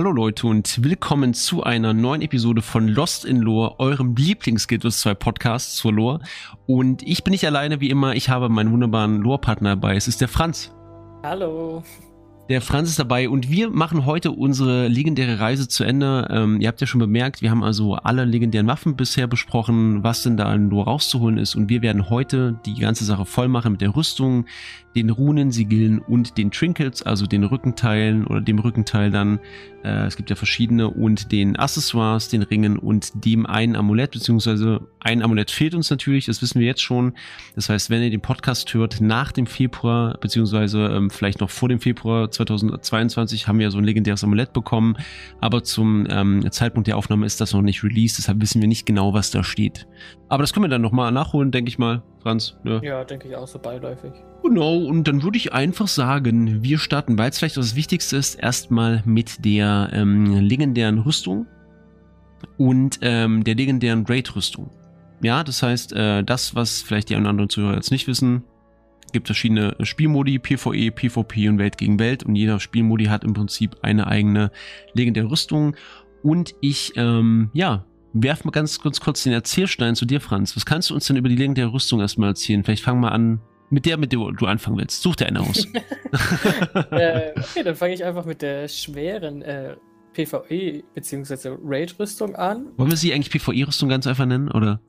Hallo Leute und willkommen zu einer neuen Episode von Lost in Lore, eurem Lieblings-Guild 2 Podcast zur Lore. Und ich bin nicht alleine, wie immer, ich habe meinen wunderbaren Lore-Partner dabei. Es ist der Franz. Hallo. Der Franz ist dabei und wir machen heute unsere legendäre Reise zu Ende. Ähm, ihr habt ja schon bemerkt, wir haben also alle legendären Waffen bisher besprochen, was denn da nur rauszuholen ist. Und wir werden heute die ganze Sache voll machen mit der Rüstung, den Runen, Sigillen und den Trinkets, also den Rückenteilen oder dem Rückenteil dann. Äh, es gibt ja verschiedene und den Accessoires, den Ringen und dem einen Amulett, beziehungsweise ein Amulett fehlt uns natürlich, das wissen wir jetzt schon. Das heißt, wenn ihr den Podcast hört nach dem Februar, beziehungsweise ähm, vielleicht noch vor dem Februar 2022, haben wir so ein legendäres Amulett bekommen, aber zum ähm, Zeitpunkt der Aufnahme ist das noch nicht released, deshalb wissen wir nicht genau, was da steht. Aber das können wir dann nochmal nachholen, denke ich mal, Franz. Ja, ja denke ich auch so beiläufig. Genau, und dann würde ich einfach sagen, wir starten, weil es vielleicht das Wichtigste ist, erstmal mit der ähm, legendären Rüstung und ähm, der legendären Raid-Rüstung. Ja, das heißt, äh, das, was vielleicht die anderen Zuhörer jetzt nicht wissen, gibt verschiedene Spielmodi, PvE, PvP und Welt gegen Welt und jeder Spielmodi hat im Prinzip eine eigene legendäre Rüstung und ich, ähm, ja, werf mal ganz, ganz kurz den Erzählstein zu dir, Franz. Was kannst du uns denn über die legendäre Rüstung erstmal erzählen? Vielleicht fang mal an mit der, mit der du anfangen willst. Such dir eine aus. äh, okay, dann fange ich einfach mit der schweren äh, PvE bzw. Raid-Rüstung an. Wollen wir sie eigentlich PvE-Rüstung ganz einfach nennen, oder?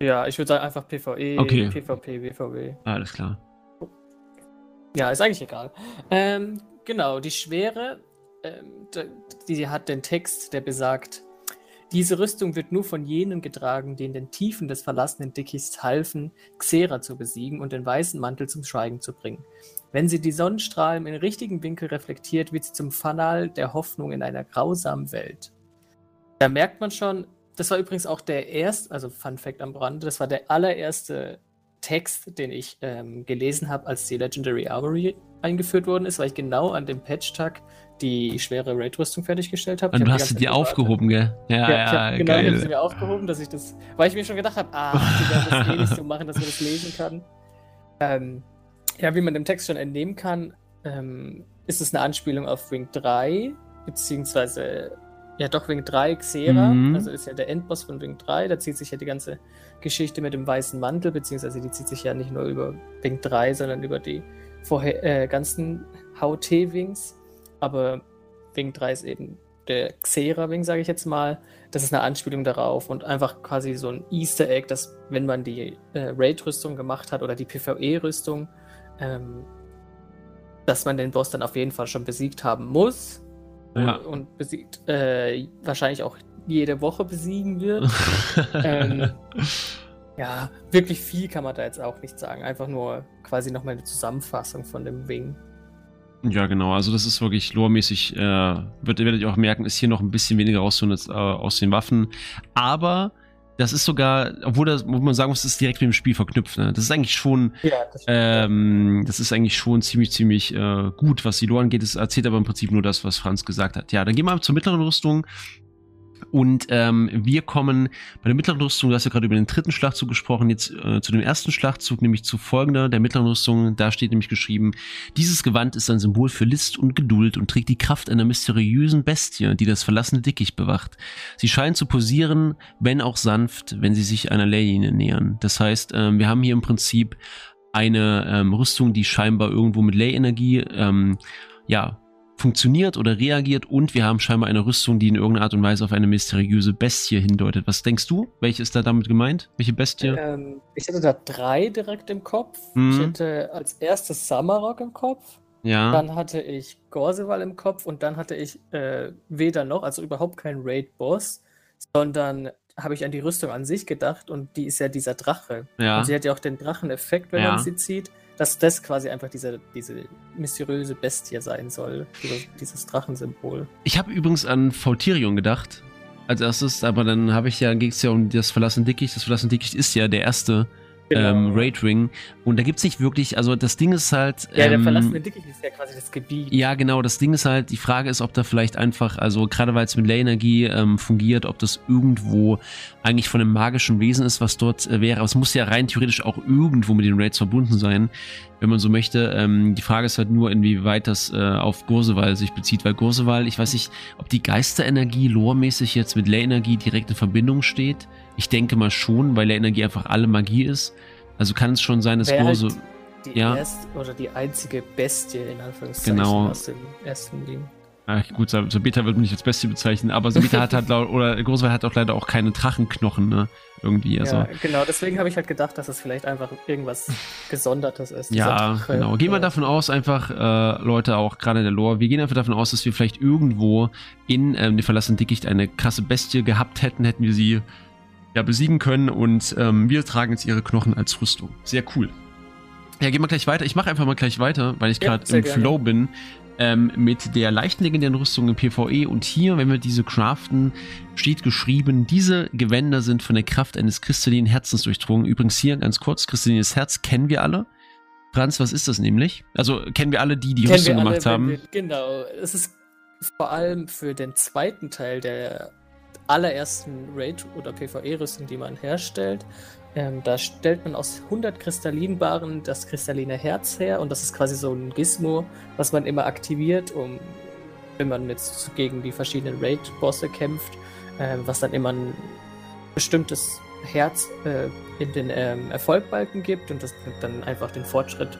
Ja, ich würde sagen einfach PvE, okay. PvP, WVW. Alles klar. Ja, ist eigentlich egal. Ähm, genau, die schwere, ähm, die hat den Text, der besagt, diese Rüstung wird nur von jenen getragen, in den Tiefen des verlassenen Dickichts halfen, Xera zu besiegen und den weißen Mantel zum Schweigen zu bringen. Wenn sie die Sonnenstrahlen in richtigen Winkel reflektiert, wird sie zum Fanal der Hoffnung in einer grausamen Welt. Da merkt man schon, das war übrigens auch der erste, also Fun Fact am Brand, das war der allererste Text, den ich ähm, gelesen habe, als die Legendary Armory eingeführt worden ist, weil ich genau an dem Patch-Tag die schwere Raid-Rüstung fertiggestellt habe. Und du hast sie dir aufgehoben, gell? Ja, ja, ja ich genau, geil. ich habe sie mir aufgehoben, dass ich das, weil ich mir schon gedacht habe, ah, die werden das eh nicht so machen, dass man das lesen kann. Ähm, ja, wie man dem Text schon entnehmen kann, ähm, ist es eine Anspielung auf Wing 3, beziehungsweise, ja doch, Wing 3 Xera, mhm. also ist ja der Endboss von Wing 3, da zieht sich ja die ganze Geschichte mit dem weißen Mantel, beziehungsweise die zieht sich ja nicht nur über Wing 3, sondern über die vorher äh, ganzen HT-Wings. Aber Wing 3 ist eben der Xera-Wing, sage ich jetzt mal. Das ist eine Anspielung darauf und einfach quasi so ein Easter Egg, dass wenn man die äh, Raid-Rüstung gemacht hat oder die PvE-Rüstung, ähm, dass man den Boss dann auf jeden Fall schon besiegt haben muss. Ja. Und, und besiegt, äh, wahrscheinlich auch jede Woche besiegen wird. ähm, ja, wirklich viel kann man da jetzt auch nicht sagen. Einfach nur quasi nochmal eine Zusammenfassung von dem Wing. Ja, genau. Also das ist wirklich loremäßig, äh, wird, werdet ihr auch merken, ist hier noch ein bisschen weniger rauszuholen äh, aus den Waffen. Aber das ist sogar, obwohl das, wo man sagen muss, das ist direkt mit dem Spiel verknüpft. Ne? Das ist eigentlich schon, ja, das, ähm, das, ist eigentlich schon ziemlich, ziemlich äh, gut, was die Lore angeht. Das erzählt aber im Prinzip nur das, was Franz gesagt hat. Ja, dann gehen wir zur mittleren Rüstung. Und ähm, wir kommen bei der mittleren Rüstung, du hast ja gerade über den dritten Schlachtzug gesprochen, jetzt äh, zu dem ersten Schlachtzug, nämlich zu folgender, der mittleren Rüstung, da steht nämlich geschrieben, dieses Gewand ist ein Symbol für List und Geduld und trägt die Kraft einer mysteriösen Bestie, die das verlassene Dickicht bewacht. Sie scheint zu posieren, wenn auch sanft, wenn sie sich einer Leyline nähern. Das heißt, ähm, wir haben hier im Prinzip eine ähm, Rüstung, die scheinbar irgendwo mit Ley-Energie ähm, ja, funktioniert oder reagiert und wir haben scheinbar eine Rüstung, die in irgendeiner Art und Weise auf eine mysteriöse Bestie hindeutet. Was denkst du? Welche ist da damit gemeint? Welche Bestie? Ähm, ich hätte da drei direkt im Kopf. Mhm. Ich hätte als erstes Samarok im Kopf. Ja. Dann hatte ich Gorseval im Kopf und dann hatte ich äh, weder noch, also überhaupt kein Raid-Boss, sondern habe ich an die Rüstung an sich gedacht und die ist ja dieser Drache. Ja. Und sie hat ja auch den Dracheneffekt, wenn ja. man sie zieht dass das quasi einfach diese, diese mysteriöse Bestie sein soll, dieses Drachensymbol. Ich habe übrigens an Fautirion gedacht, als erstes, aber dann habe ich ja, ging es ja um das verlassene Dickicht. Das verlassene Dickicht ist ja der erste genau. ähm, Raid Ring. Und da gibt es nicht wirklich, also das Ding ist halt. Ja, der ähm, verlassene Dickicht ist ja quasi das Gebiet. Ja, genau, das Ding ist halt, die Frage ist, ob da vielleicht einfach, also gerade weil es mit Ley-Energie ähm, fungiert, ob das irgendwo eigentlich von einem magischen Wesen ist, was dort äh, wäre. Aber es muss ja rein theoretisch auch irgendwo mit den Raids verbunden sein, wenn man so möchte. Ähm, die Frage ist halt nur, inwieweit das äh, auf Gurseval sich bezieht, weil Gurseval, ich weiß nicht, ob die Geisterenergie loremäßig jetzt mit Ley-Energie direkt in Verbindung steht. Ich denke mal schon, weil Ley-Energie einfach alle Magie ist. Also kann es schon sein, dass Wäre Gurse. Halt die ja. erste oder die einzige Bestie in Anführungszeichen genau. aus dem ersten Ding. Ach, gut, Sabita wird mich nicht als Bestie bezeichnen, aber Sabita hat halt, oder Großwald hat auch leider auch keine Drachenknochen, ne? Irgendwie, also. Ja, genau, deswegen habe ich halt gedacht, dass es vielleicht einfach irgendwas Gesondertes ist. Ja, genau. Gehen wir davon aus, einfach, äh, Leute, auch gerade in der Lore, wir gehen einfach davon aus, dass wir vielleicht irgendwo in ähm, dem verlassenen Dickicht eine krasse Bestie gehabt hätten, hätten wir sie ja besiegen können und ähm, wir tragen jetzt ihre Knochen als Rüstung. Sehr cool. Ja, gehen wir gleich weiter. Ich mache einfach mal gleich weiter, weil ich gerade ja, im gerne. Flow bin ähm, mit der leichten legendären Rüstung im PvE. Und hier, wenn wir diese craften, steht geschrieben, diese Gewänder sind von der Kraft eines kristallinen Herzens durchdrungen. Übrigens hier ganz kurz, kristallines Herz kennen wir alle. Franz, was ist das nämlich? Also kennen wir alle, die die kennen Rüstung alle, gemacht haben? Wir, genau, es ist vor allem für den zweiten Teil der allerersten Raid- oder PvE-Rüstung, die man herstellt, ähm, da stellt man aus 100 Kristallinbaren das kristalline Herz her und das ist quasi so ein Gizmo, was man immer aktiviert, um, wenn man jetzt gegen die verschiedenen Raid-Bosse kämpft, äh, was dann immer ein bestimmtes Herz äh, in den ähm, Erfolgbalken gibt und das dann einfach den Fortschritt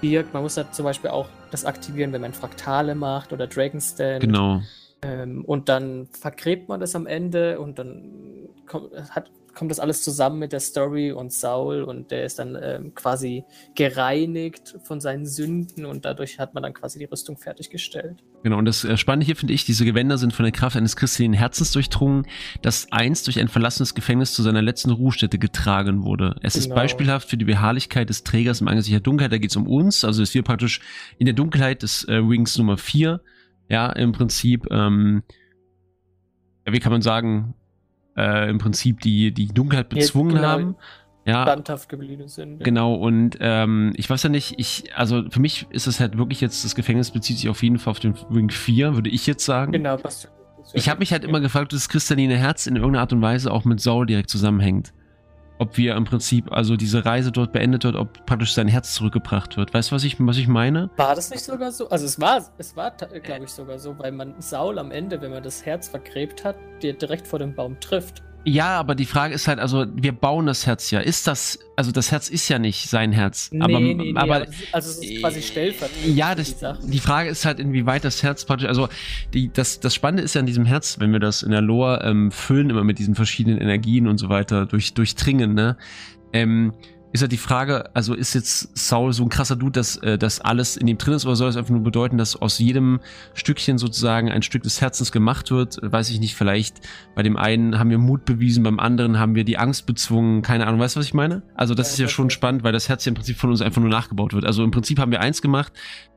birgt. Man muss da zum Beispiel auch das aktivieren, wenn man Fraktale macht oder Dragonstand. Genau. Ähm, und dann vergräbt man das am Ende und dann kommt, hat, kommt das alles zusammen mit der Story und Saul und der ist dann ähm, quasi gereinigt von seinen Sünden und dadurch hat man dann quasi die Rüstung fertiggestellt. Genau, und das äh, Spannende hier finde ich, diese Gewänder sind von der Kraft eines christlichen Herzens durchdrungen, das einst durch ein verlassenes Gefängnis zu seiner letzten Ruhestätte getragen wurde. Es genau. ist beispielhaft für die Beharrlichkeit des Trägers im Angesicht der Dunkelheit, da geht es um uns, also ist wir praktisch in der Dunkelheit des äh, Wings Nummer 4, ja, im Prinzip, ähm, wie kann man sagen, äh, im Prinzip die, die Dunkelheit bezwungen genau, haben. Ja, standhaft geblieben sind. Ja. Genau, und ähm, ich weiß ja nicht, ich, also für mich ist es halt wirklich jetzt, das Gefängnis bezieht sich auf jeden Fall auf den Ring 4, würde ich jetzt sagen. Genau, passt. Ich habe mich halt immer gefragt, ob das kristalline Herz in irgendeiner Art und Weise auch mit Saul direkt zusammenhängt ob wir im Prinzip, also diese Reise dort beendet wird, ob praktisch sein Herz zurückgebracht wird. Weißt du, was ich, was ich meine? War das nicht sogar so? Also es war, es war, glaube ich, sogar so, weil man Saul am Ende, wenn man das Herz vergräbt hat, dir direkt vor dem Baum trifft. Ja, aber die Frage ist halt, also wir bauen das Herz ja. Ist das, also das Herz ist ja nicht sein Herz. Nee, aber, nee, nee, aber, aber also es ist quasi stellvertretend. Ja, das, die, die, Frage ist halt, inwieweit das Herz praktisch, also die, das, das Spannende ist ja an diesem Herz, wenn wir das in der Lore ähm, füllen, immer mit diesen verschiedenen Energien und so weiter, durch, durchdringen, ne? Ähm, ist halt die Frage, also ist jetzt Saul so ein krasser Dude, dass äh, das alles in ihm drin ist, oder soll es einfach nur bedeuten, dass aus jedem Stückchen sozusagen ein Stück des Herzens gemacht wird? Weiß ich nicht, vielleicht bei dem einen haben wir Mut bewiesen, beim anderen haben wir die Angst bezwungen, keine Ahnung, weißt du, was ich meine? Also das ist ja schon spannend, weil das Herz ja im Prinzip von uns einfach nur nachgebaut wird. Also im Prinzip haben wir eins gemacht,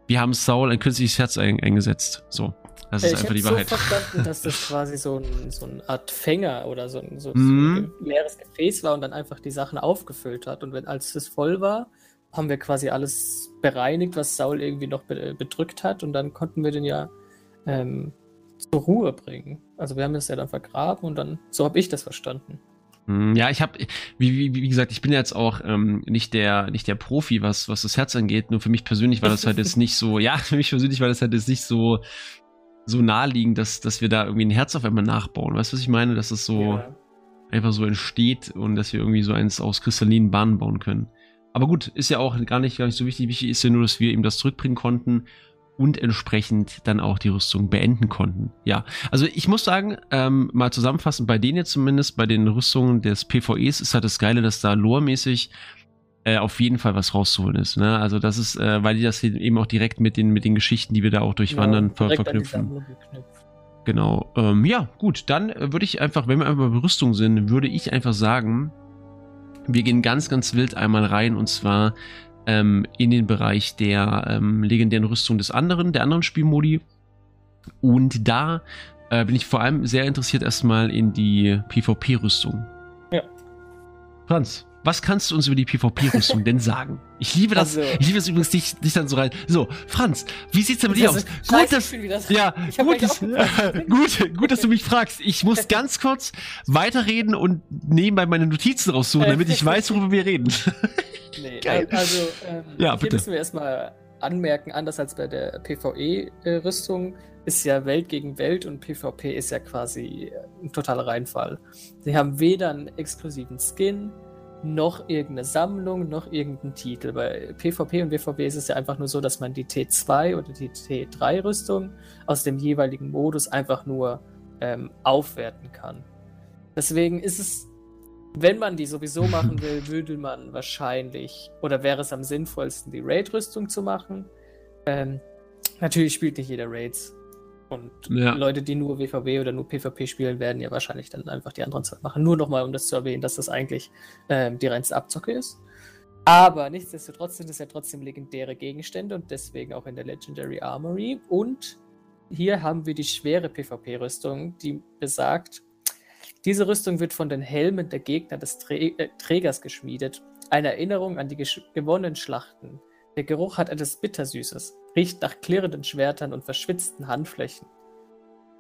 wir haben Saul ein künstliches Herz ein eingesetzt. So. Das ist ich einfach die Wahrheit. Ich habe so verstanden, dass das quasi so, ein, so eine Art Fänger oder so ein, so, so ein leeres Gefäß war und dann einfach die Sachen aufgefüllt hat. Und wenn als es voll war, haben wir quasi alles bereinigt, was Saul irgendwie noch bedrückt hat. Und dann konnten wir den ja ähm, zur Ruhe bringen. Also wir haben es ja dann vergraben und dann, so habe ich das verstanden. Mhm, ja, ich habe, wie, wie, wie gesagt, ich bin jetzt auch ähm, nicht der nicht der Profi, was was das Herz angeht. Nur für mich persönlich war das halt jetzt nicht so. Ja, für mich persönlich war das halt jetzt nicht so so naheliegend, dass, dass wir da irgendwie ein Herz auf einmal nachbauen. Weißt du, was ich meine? Dass es so ja. einfach so entsteht und dass wir irgendwie so eins aus kristallinen Bahnen bauen können. Aber gut, ist ja auch gar nicht, gar nicht so wichtig. Wichtig ist ja nur, dass wir ihm das zurückbringen konnten und entsprechend dann auch die Rüstung beenden konnten. Ja, also ich muss sagen, ähm, mal zusammenfassend, bei denen jetzt zumindest, bei den Rüstungen des PvEs ist halt das Geile, dass da loremäßig äh, auf jeden Fall was rauszuholen ist. Ne? Also das ist, äh, weil die das eben auch direkt mit den, mit den Geschichten, die wir da auch durchwandern, ja, ver verknüpfen. Genau. Ähm, ja, gut, dann würde ich einfach, wenn wir einfach bei Rüstung sind, würde ich einfach sagen, wir gehen ganz, ganz wild einmal rein und zwar ähm, in den Bereich der ähm, legendären Rüstung des anderen, der anderen Spielmodi. Und da äh, bin ich vor allem sehr interessiert erstmal in die PvP-Rüstung. Ja. Franz, was kannst du uns über die PvP-Rüstung denn sagen? Ich liebe das. Also, ich liebe es übrigens, dich, dich dann so rein. So, Franz, wie sieht's denn mit dir aus? Gut, dass, ja, gut, dass, gut, gut, dass du mich fragst. Ich muss ganz kurz weiterreden und nebenbei meine Notizen raussuchen, damit ich weiß, worüber wir reden. nee, Geil. also, ähm, ja, hier bitte. müssen wir erstmal anmerken, anders als bei der PvE-Rüstung ist ja Welt gegen Welt und PvP ist ja quasi ein totaler Reinfall. Sie haben weder einen exklusiven Skin, noch irgendeine Sammlung, noch irgendeinen Titel. Bei PvP und WVP ist es ja einfach nur so, dass man die T2 oder die T3-Rüstung aus dem jeweiligen Modus einfach nur ähm, aufwerten kann. Deswegen ist es, wenn man die sowieso machen will, würde man wahrscheinlich, oder wäre es am sinnvollsten, die Raid-Rüstung zu machen. Ähm, natürlich spielt nicht jeder Raids. Und ja. Leute, die nur WVW oder nur PvP spielen, werden ja wahrscheinlich dann einfach die anderen zwei machen. Nur nochmal, um das zu erwähnen, dass das eigentlich ähm, die reinste Abzocke ist. Aber nichtsdestotrotz sind es ja trotzdem legendäre Gegenstände und deswegen auch in der Legendary Armory. Und hier haben wir die schwere PvP-Rüstung, die besagt, diese Rüstung wird von den Helmen der Gegner des Trä äh, Trägers geschmiedet. Eine Erinnerung an die gewonnenen Schlachten. Der Geruch hat etwas Bittersüßes riecht nach klirrenden Schwertern und verschwitzten Handflächen.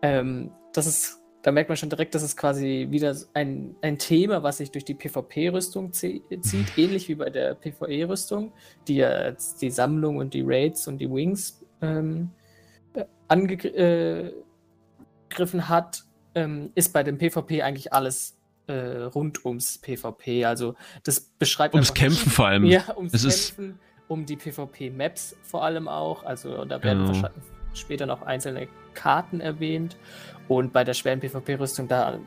Ähm, das ist, da merkt man schon direkt, dass es quasi wieder ein, ein Thema, was sich durch die PvP-Rüstung zieht, ähnlich wie bei der PvE-Rüstung, die ja die Sammlung und die Raids und die Wings ähm, angegriffen äh, hat, ähm, ist bei dem PvP eigentlich alles äh, rund ums PvP. Also das beschreibt ums Kämpfen vor allem. Ja, ums es Kämpfen. Ist um die PvP-Maps vor allem auch. Also da werden genau. später noch einzelne Karten erwähnt. Und bei der schweren PvP-Rüstung, da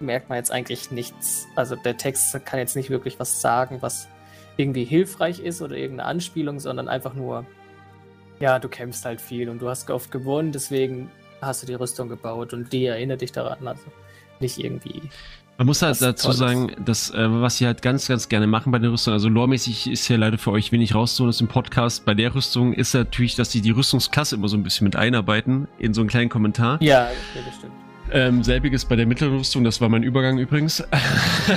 merkt man jetzt eigentlich nichts. Also der Text kann jetzt nicht wirklich was sagen, was irgendwie hilfreich ist oder irgendeine Anspielung, sondern einfach nur, ja, du kämpfst halt viel und du hast oft gewonnen, deswegen hast du die Rüstung gebaut und die erinnert dich daran. Also nicht irgendwie man muss halt dazu sagen, dass, äh, was sie halt ganz, ganz gerne machen bei der Rüstung, also loremäßig ist ja leider für euch wenig rauszuholen aus dem Podcast. Bei der Rüstung ist natürlich, dass sie die Rüstungsklasse immer so ein bisschen mit einarbeiten in so einen kleinen Kommentar. Ja, ja das stimmt. Ähm, selbiges bei der mittleren Rüstung, das war mein Übergang übrigens,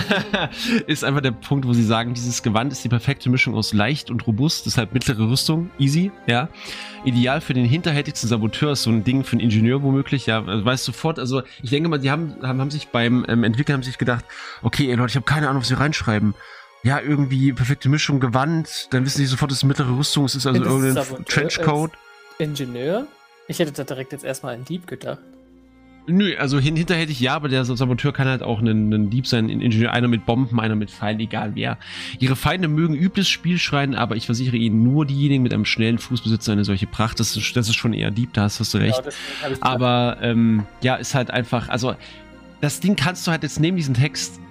ist einfach der Punkt, wo sie sagen, dieses Gewand ist die perfekte Mischung aus leicht und robust, deshalb mittlere Rüstung, easy, ja. Ideal für den hinterhältigsten Saboteur ist so ein Ding für einen Ingenieur womöglich, ja, also weißt sofort, also ich denke mal, die haben, haben, haben sich beim ähm, Entwickeln haben sich gedacht, okay, ey Leute, ich habe keine Ahnung, was sie reinschreiben ja, irgendwie perfekte Mischung, Gewand, dann wissen sie sofort, dass es mittlere Rüstung ist, ist also irgendein Trenchcoat. Ingenieur? Ich hätte da direkt jetzt erstmal an Dieb gedacht. Nö, also hin, hinterhältig ja, aber der Saboteur kann halt auch ein, ein Dieb sein, ein Ingenieur, einer mit Bomben, einer mit Pfeilen, egal wer. Ihre Feinde mögen übles Spiel schreien, aber ich versichere Ihnen, nur diejenigen mit einem schnellen Fuß besitzen eine solche Pracht. Das ist, das ist schon eher Dieb, da hast, hast du recht. Genau, aber ähm, ja, ist halt einfach, also das Ding kannst du halt jetzt neben diesen Text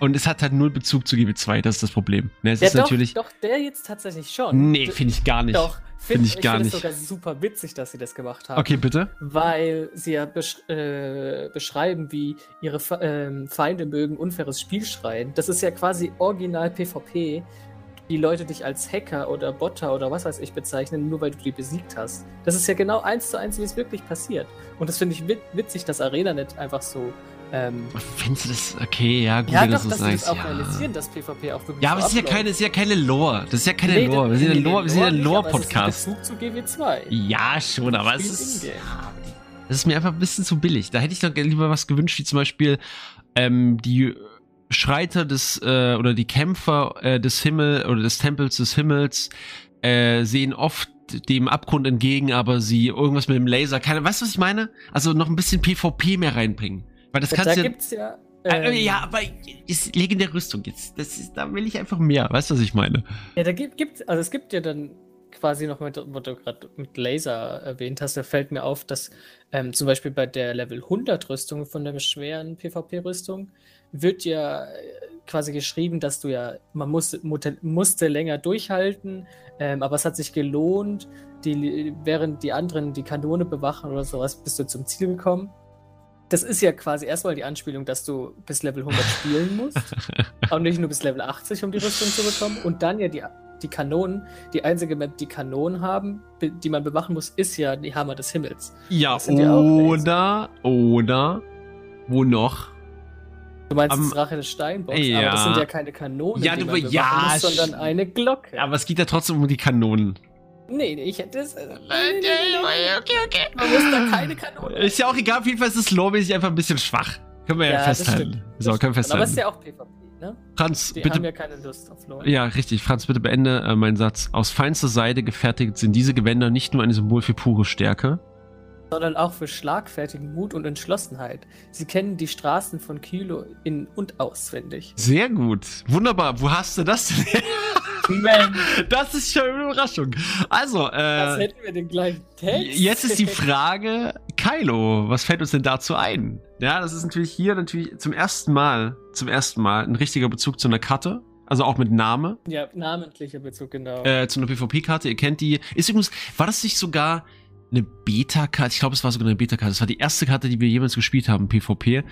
und es hat halt null Bezug zu GB2, das ist das Problem. Ne, es ja, ist doch, natürlich. Doch, der jetzt tatsächlich schon. Nee, finde ich gar nicht. Doch, Finde ich gar ich find nicht. Ich finde es sogar super witzig, dass sie das gemacht haben. Okay, bitte. Weil sie ja besch äh, beschreiben, wie ihre Fe äh, Feinde mögen unfaires Spiel schreien. Das ist ja quasi original PvP. Die Leute dich als Hacker oder Botter oder was weiß ich bezeichnen, nur weil du die besiegt hast. Das ist ja genau eins zu eins, wie es wirklich passiert. Und das finde ich witzig, dass ArenaNet einfach so ähm, Findest du das okay? Ja, gut, ja, wenn doch, du das so sagst. auch ja. realisieren, dass PvP auch wirklich Ja, aber es ist ja, keine, ist ja keine Lore. Das ist ja keine nee, Lore. Wir sind ein Lore, wir sind ein Lore-Podcast. Bezug zu GW2. Ja, schon, aber es ist. Das ist mir einfach ein bisschen zu billig. Da hätte ich doch lieber was gewünscht, wie zum Beispiel ähm, die Schreiter des äh, oder die Kämpfer äh, des Himmel oder des Tempels des Himmels äh, sehen oft dem Abgrund entgegen, aber sie irgendwas mit dem Laser, keine, weißt du, was ich meine? Also noch ein bisschen PvP mehr reinbringen. Weil das kannst da ja. gibt's ja. Äh, ähm, ja, aber ist legendäre Rüstung jetzt. Das ist, da will ich einfach mehr. Weißt du, was ich meine? Ja, da gibt, gibt also es gibt ja dann quasi noch mit, was du gerade mit Laser erwähnt hast, da fällt mir auf, dass ähm, zum Beispiel bei der Level 100 Rüstung von der schweren PvP-Rüstung wird ja äh, quasi geschrieben, dass du ja, man muss, musste länger durchhalten, ähm, aber es hat sich gelohnt, die, während die anderen die Kanone bewachen oder sowas, bist du zum Ziel gekommen das ist ja quasi erstmal die Anspielung, dass du bis Level 100 spielen musst. und nicht nur bis Level 80, um die Rüstung zu bekommen. Und dann ja die, die Kanonen, die einzige Map, die Kanonen haben, die man bewachen muss, ist ja die Hammer des Himmels. Ja, oder, ja oder, wo noch? Du meinst um, das Rache des Steinbocks, ja. aber das sind ja keine Kanonen, ja, du, ja, muss, sondern eine Glocke. Aber es geht ja trotzdem um die Kanonen. Nee, ich hätte es. Äh, okay, okay. Man muss da keine Kanone. Ist ja auch egal, auf jeden Fall ist es lawmäßig einfach ein bisschen schwach. Können wir ja, ja festhalten. So, können wir festhalten. Aber es ist ja auch PvP, ne? Franz, Die bitte. haben ja keine Lust auf Lore. Ja, richtig. Franz, bitte beende äh, meinen Satz. Aus feinster Seide gefertigt sind diese Gewänder nicht nur ein Symbol für pure Stärke, sondern auch für schlagfertigen Mut und Entschlossenheit. Sie kennen die Straßen von Kilo in- und auswendig. Sehr gut. Wunderbar. Wo hast du das denn? Mensch. Das ist schon eine Überraschung. Also, äh. Das hätten wir den gleichen Text. Jetzt ist die Frage, Kylo, was fällt uns denn dazu ein? Ja, das ist natürlich hier natürlich zum ersten Mal, zum ersten Mal ein richtiger Bezug zu einer Karte. Also auch mit Name. Ja, namentlicher Bezug, genau. Äh, zu einer PvP-Karte. Ihr kennt die. Ist übrigens, war das nicht sogar eine Beta-Karte? Ich glaube, es war sogar eine Beta-Karte. Das war die erste Karte, die wir jemals gespielt haben, PvP.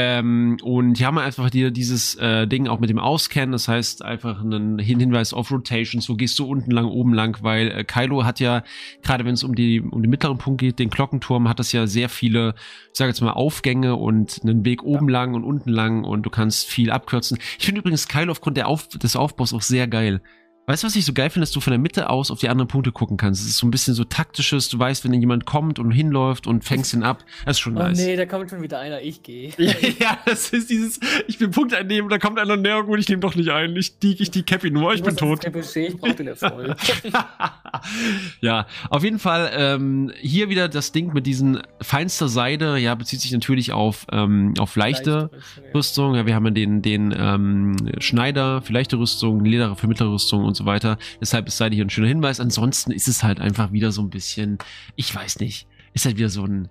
Ähm, und die haben einfach dir dieses äh, Ding auch mit dem Auskennen, das heißt einfach einen Hinweis auf Rotations, wo gehst du unten lang, oben lang, weil äh, Kylo hat ja, gerade wenn es um die um den mittleren Punkt geht, den Glockenturm, hat das ja sehr viele, ich sage jetzt mal, Aufgänge und einen Weg oben lang und unten lang. Und du kannst viel abkürzen. Ich finde übrigens Kylo aufgrund der Auf des Aufbaus auch sehr geil. Weißt du, was ich so geil finde, dass du von der Mitte aus auf die anderen Punkte gucken kannst. Es ist so ein bisschen so taktisches, du weißt, wenn jemand kommt und hinläuft und fängst ihn ab. Das ist schon oh, nice. Oh nee, da kommt schon wieder einer, ich gehe. ja, das ist dieses, ich will Punkte einnehmen, da kommt einer näher, gut, ich nehme doch nicht ein. Ich die, ich die Cappy nur, ich, ich bin tot. Ich brauch den Erfolg. ja, auf jeden Fall, ähm, hier wieder das Ding mit diesen feinster Seide, ja, bezieht sich natürlich auf, ähm, auf leichte, leichte Rüstung. Ja. ja, wir haben ja den, den ähm, Schneider für leichte Rüstung, Leder für mittlere Rüstung und so weiter. Deshalb ist Seite hier ein schöner Hinweis. Ansonsten ist es halt einfach wieder so ein bisschen, ich weiß nicht, ist halt wieder so ein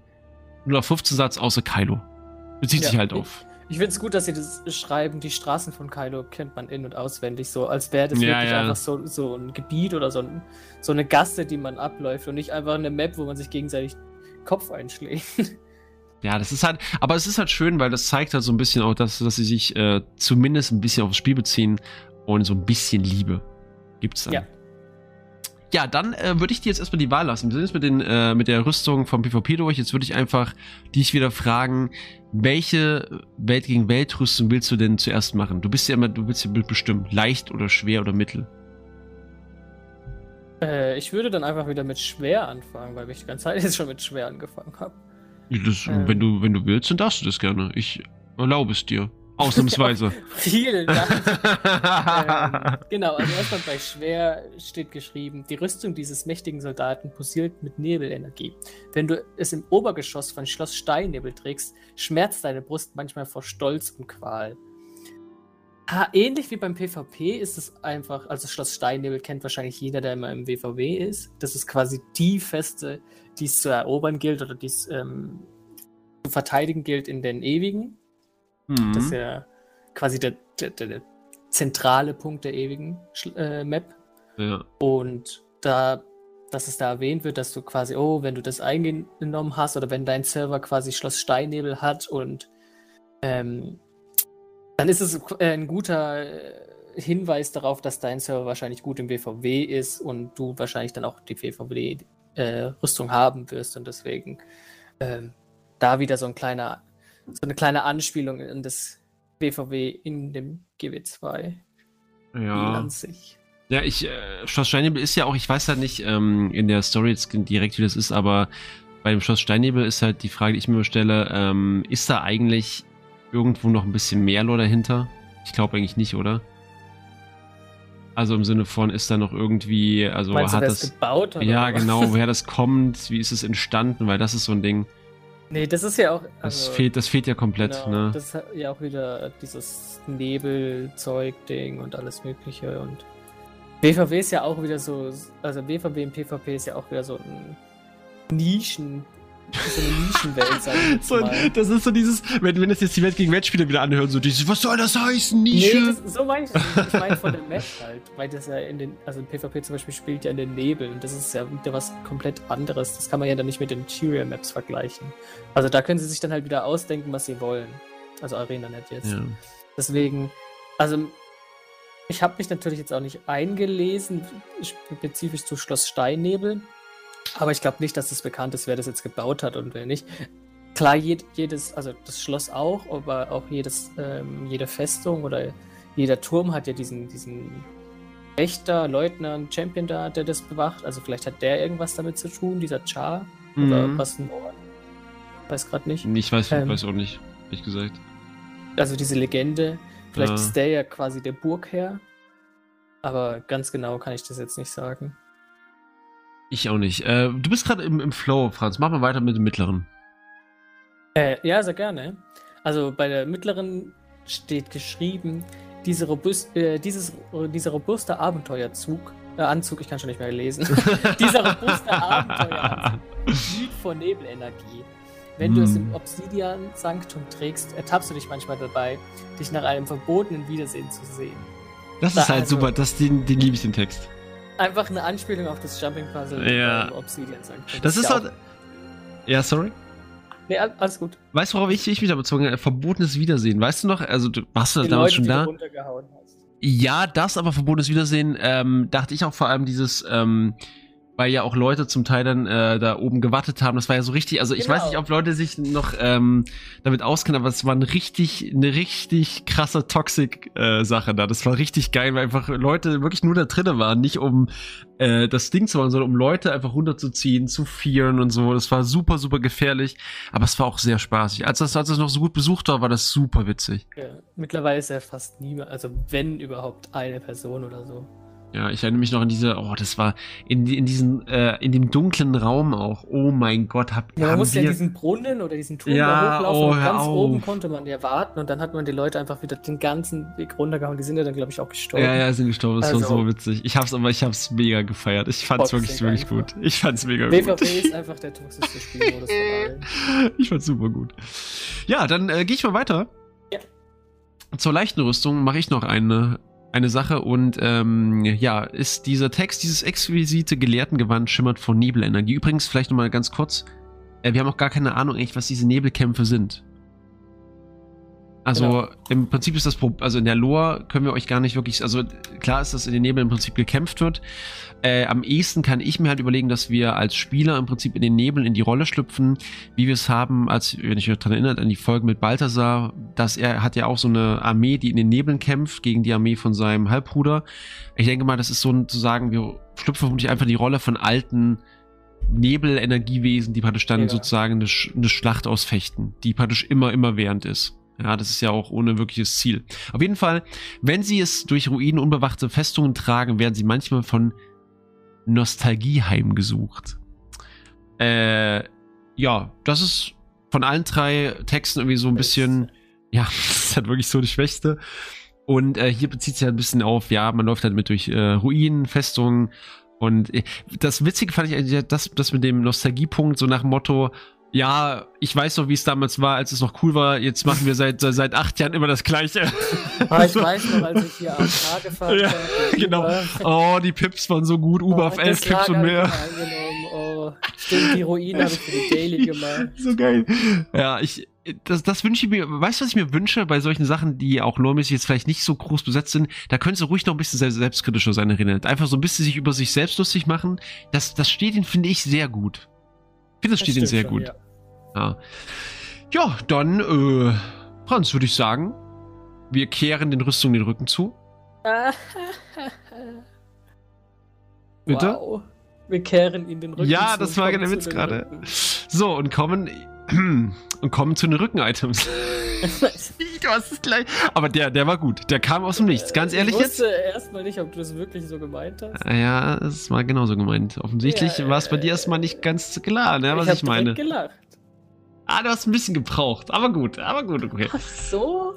0 auf 15 Satz außer Kylo. Bezieht ja, sich halt auf. Ich, ich finde es gut, dass sie das schreiben, die Straßen von Kylo kennt man in- und auswendig, so als wäre das ja, wirklich ja. einfach so, so ein Gebiet oder so, ein, so eine Gasse, die man abläuft und nicht einfach eine Map, wo man sich gegenseitig Kopf einschlägt. Ja, das ist halt, aber es ist halt schön, weil das zeigt halt so ein bisschen auch, dass, dass sie sich äh, zumindest ein bisschen aufs Spiel beziehen und so ein bisschen Liebe gibt's dann. Ja. Ja, dann äh, würde ich dir jetzt erstmal die Wahl lassen. Wir sind jetzt mit, den, äh, mit der Rüstung vom PvP durch. Jetzt würde ich einfach dich wieder fragen, welche Welt gegen Weltrüstung willst du denn zuerst machen? Du bist ja immer, du willst ja bestimmen, leicht oder schwer oder mittel. Äh, ich würde dann einfach wieder mit schwer anfangen, weil ich die ganze Zeit jetzt schon mit schwer angefangen habe. Ähm. Wenn, du, wenn du willst, dann darfst du das gerne. Ich erlaube es dir. Ausnahmsweise. Vielen Dank. ähm, genau, also erstmal bei Schwer steht geschrieben, die Rüstung dieses mächtigen Soldaten posiert mit Nebelenergie. Wenn du es im Obergeschoss von Schloss Steinnebel trägst, schmerzt deine Brust manchmal vor Stolz und Qual. Ha, ähnlich wie beim PvP ist es einfach, also Schloss Steinnebel kennt wahrscheinlich jeder, der immer im WVW ist. Das ist quasi die Feste, die es zu erobern gilt oder die es ähm, zu verteidigen gilt in den Ewigen. Mhm. Das ist ja quasi der, der, der, zentrale Punkt der ewigen äh, Map. Ja. Und da, dass es da erwähnt wird, dass du quasi, oh, wenn du das eingenommen hast oder wenn dein Server quasi Schloss Steinnebel hat und ähm, dann ist es äh, ein guter äh, Hinweis darauf, dass dein Server wahrscheinlich gut im WVW ist und du wahrscheinlich dann auch die WVW-Rüstung äh, haben wirst und deswegen ähm, da wieder so ein kleiner so eine kleine Anspielung in das BVW in dem GW2 ja. an sich. Ja, ich, äh, Schloss Steinnebel ist ja auch, ich weiß halt nicht ähm, in der Story jetzt direkt, wie das ist, aber bei dem Schloss Steinnebel ist halt die Frage, die ich mir stelle, ähm, ist da eigentlich irgendwo noch ein bisschen mehr Lore dahinter? Ich glaube eigentlich nicht, oder? Also im Sinne von, ist da noch irgendwie, also Meinst hat du, das gebaut? Oder ja, genau, woher das kommt, wie ist es entstanden, weil das ist so ein Ding. Nee, das ist ja auch. Also, das, fehlt, das fehlt ja komplett, genau, ne? Das ist ja auch wieder dieses Nebelzeug-Ding und alles Mögliche und. WVW ist ja auch wieder so, also WVW im PvP ist ja auch wieder so ein Nischen, so eine Nischenwelt, ich so, Das ist so dieses, wenn, wenn das jetzt die Welt gegen Weltspieler wieder anhören, so dieses, was soll das heißen, Nische? Nee, das, so meine ich das nicht. Ich meine von der Map halt, weil das ja in den, also PvP zum Beispiel spielt ja in den Nebel und das ist ja wieder was komplett anderes. Das kann man ja dann nicht mit den Interior Maps vergleichen. Also da können sie sich dann halt wieder ausdenken, was sie wollen. Also ArenaNet jetzt. Ja. Deswegen, also ich habe mich natürlich jetzt auch nicht eingelesen, spezifisch zu Schloss Steinnebel. Aber ich glaube nicht, dass es bekannt ist, wer das jetzt gebaut hat und wer nicht. klar, jed, jedes, also das Schloss auch, aber auch jedes, ähm, jede Festung oder jeder Turm hat ja diesen, diesen Wächter, Leutnant, Champion da, der das bewacht. Also vielleicht hat der irgendwas damit zu tun, dieser Char. Mhm. Oder was Ort. Weiß gerade nicht. Ich weiß, ähm, weiß auch nicht, ehrlich gesagt. Also diese Legende. Vielleicht ja. ist der ja quasi der Burgherr. Aber ganz genau kann ich das jetzt nicht sagen. Ich auch nicht. Äh, du bist gerade im, im Flow, Franz. Mach mal weiter mit dem mittleren. Äh, ja, sehr gerne. Also bei der mittleren steht geschrieben, diese robust, äh, dieses, dieser robuste Abenteuerzug, äh, Anzug, ich kann schon nicht mehr lesen, dieser robuste Abenteueranzug blüht vor Nebelenergie. Wenn mm. du es im hm. Obsidian-Sanktum trägst, ertappst du dich manchmal dabei, dich nach einem verbotenen Wiedersehen zu sehen. Das da, ist halt also, super, das, den, den liebe ich, den Text. Einfach eine Anspielung auf das Jumping Puzzle ja. Obsidian-Sanktum. Das, das, ist halt. Ja, sorry? Nee, alles gut. Weißt du, worauf ich, ich mich da bezogen habe? Verbotenes Wiedersehen. Weißt du noch? Also, du, warst du damals schon da? Ja, das, aber verbotenes Wiedersehen, ähm, dachte ich auch vor allem dieses, ähm, weil ja auch Leute zum Teil dann äh, da oben gewartet haben. Das war ja so richtig, also ich genau. weiß nicht, ob Leute sich noch ähm, damit auskennen, aber es war eine richtig, eine richtig krasse Toxic-Sache äh, da. Das war richtig geil, weil einfach Leute wirklich nur da drinnen waren, nicht um äh, das Ding zu machen, sondern um Leute einfach runterzuziehen, zu vieren und so. Das war super, super gefährlich, aber es war auch sehr spaßig. Als das, als das noch so gut besucht war, war das super witzig. Ja, mittlerweile ist ja fast niemand, also wenn überhaupt eine Person oder so. Ja, ich erinnere mich noch an diese, oh, das war in, in diesem, äh, in dem dunklen Raum auch. Oh mein Gott, hab ja, Man musste ja diesen Brunnen oder diesen Turm ja, da hochlaufen oh, und ganz auf. oben konnte man ja warten und dann hat man die Leute einfach wieder den ganzen Weg runtergehauen. Die sind ja dann, glaube ich, auch gestorben. Ja, ja, sind gestorben. Das also, war so witzig. Ich hab's aber, ich hab's mega gefeiert. Ich fand's wirklich, wirklich einfach. gut. Ich fand's mega WVP gut. WVP ist einfach der toxischste Spielmodus von allen. Ich fand's super gut. Ja, dann äh, gehe ich mal weiter. Ja. Zur leichten Rüstung mache ich noch eine eine Sache und ähm, ja, ist dieser Text, dieses exquisite Gelehrtengewand schimmert von Nebelenergie. Übrigens, vielleicht nochmal ganz kurz, äh, wir haben auch gar keine Ahnung eigentlich, was diese Nebelkämpfe sind. Also genau. im Prinzip ist das, also in der Lore können wir euch gar nicht wirklich, also klar ist, dass in den Nebeln im Prinzip gekämpft wird. Äh, am ehesten kann ich mir halt überlegen, dass wir als Spieler im Prinzip in den Nebeln in die Rolle schlüpfen, wie wir es haben, als, wenn ich mich daran erinnert, an die Folge mit Balthasar, dass er hat ja auch so eine Armee, die in den Nebeln kämpft, gegen die Armee von seinem Halbbruder. Ich denke mal, das ist so zu sagen, wir schlüpfen vermutlich einfach in die Rolle von alten Nebelenergiewesen, die praktisch dann ja. sozusagen eine, eine Schlacht ausfechten, die praktisch immer, immer während ist. Ja, das ist ja auch ohne wirkliches Ziel. Auf jeden Fall, wenn sie es durch Ruinen unbewachte Festungen tragen, werden sie manchmal von Nostalgie heimgesucht. Äh, ja, das ist von allen drei Texten irgendwie so ein bisschen, ja, das ist halt wirklich so die Schwächste. Und äh, hier bezieht sich halt ein bisschen auf, ja, man läuft halt mit durch äh, Ruinen, Festungen. Und äh, das Witzige fand ich eigentlich, das, das mit dem Nostalgiepunkt, so nach dem Motto, ja, ich weiß noch, wie es damals war, als es noch cool war. Jetzt machen wir seit, seit acht Jahren immer das Gleiche. Ah, ich weiß noch, als ich hier am Tag gefahren ja, habe. Genau. Oh, die Pips waren so gut. Uber auf 11 Pips und mehr. Oh, stimmt, die Ruine habe ich für die Daily gemacht. So geil. Ja, ich, das, das wünsche ich mir, weißt du, was ich mir wünsche bei solchen Sachen, die auch lormäßig jetzt vielleicht nicht so groß besetzt sind, da könntest du ruhig noch ein bisschen selbstkritischer sein, erinnert. Einfach so ein bisschen sich über sich selbst lustig machen. Das, das steht ihnen, finde ich, sehr gut. Das steht ihnen sehr schon, gut. Ja. Ja, dann, äh, Franz, würde ich sagen, wir kehren den Rüstungen den Rücken zu. Bitte? Wow. Wir kehren ihn den Rücken ja, zu. Ja, das war der Witz gerade. So, und kommen und kommen zu den Rücken-Items. du hast es gleich. Aber der, der war gut. Der kam aus dem Nichts. Ganz ehrlich ich wusste jetzt. erstmal nicht, ob du das wirklich so gemeint hast. Ja, es war genauso gemeint. Offensichtlich ja, war es bei dir erstmal nicht ganz klar, ne, was ich, ich meine. gelacht. Ah, du hast ein bisschen gebraucht. Aber gut, aber gut, okay. Ach so?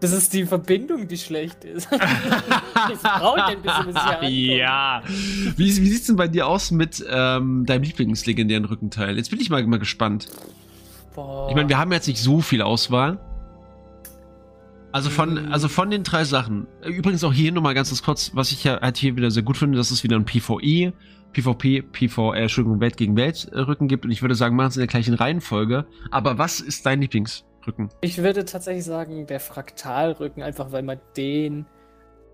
Das ist die Verbindung, die schlecht ist. ich brauche ein bisschen, bis Ja. Wie, wie sieht es denn bei dir aus mit ähm, deinem Lieblingslegendären Rückenteil? Jetzt bin ich mal, mal gespannt. Boah. Ich meine, wir haben jetzt nicht so viel Auswahl. Also von, hm. also von den drei Sachen. Übrigens auch hier nochmal ganz kurz, was ich ja halt hier wieder sehr gut finde, das ist wieder ein PvE. PvP, PvE, äh, Entschuldigung, Welt gegen Welt Rücken gibt. Und ich würde sagen, machen es in der gleichen Reihenfolge. Aber was ist dein Lieblingsrücken? Ich würde tatsächlich sagen, der Fraktalrücken, einfach weil man den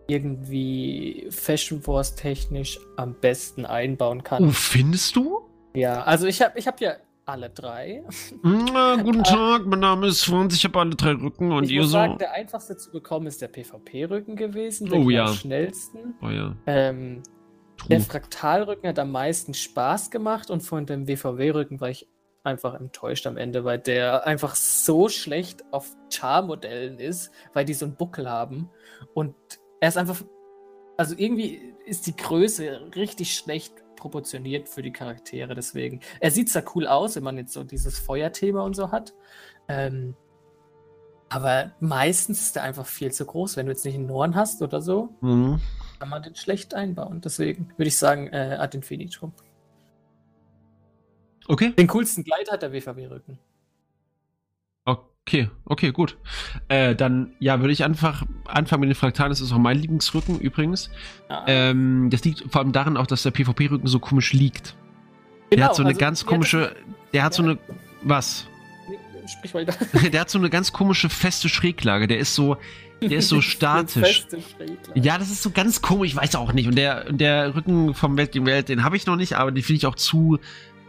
irgendwie Fashion Wars technisch am besten einbauen kann. Oh, findest du? Ja, also ich habe ich hab ja alle drei. Na, guten Tag, mein Name ist Franz, ich habe alle drei Rücken und ich ihr muss so. sagen, der einfachste zu bekommen ist der PvP-Rücken gewesen. Oh der ja. Am schnellsten. Oh ja. Ähm, der. Fraktalrücken hat am meisten Spaß gemacht und von dem WVW-Rücken war ich einfach enttäuscht am Ende, weil der einfach so schlecht auf Char-Modellen ist, weil die so einen Buckel haben. Und er ist einfach. Also irgendwie ist die Größe richtig schlecht proportioniert für die Charaktere. Deswegen. Er sieht zwar cool aus, wenn man jetzt so dieses Feuerthema und so hat. Ähm, aber meistens ist er einfach viel zu groß. Wenn du jetzt nicht einen Norn hast oder so, Mhm. kann man den schlecht einbauen. Deswegen würde ich sagen, äh, Ad Infinitum. Okay. Den coolsten Gleiter hat der WVW-Rücken. Okay, okay, gut. Äh, dann, ja, würde ich einfach anfangen mit den Fraktalen. Das ist auch mein Lieblingsrücken übrigens. Ja, Ähm, das liegt vor allem daran auch, dass der PvP-Rücken so komisch liegt. der hat so eine also, ganz komische. Der hat so eine. Was? Sprich weiter. Der hat so eine ganz komische feste Schräglage. Der ist so. Der ist so statisch. Feste Schräglage. Ja, das ist so ganz komisch, ich weiß auch nicht. Und der, und der Rücken vom Welt gegen Welt, den habe ich noch nicht, aber den finde ich auch zu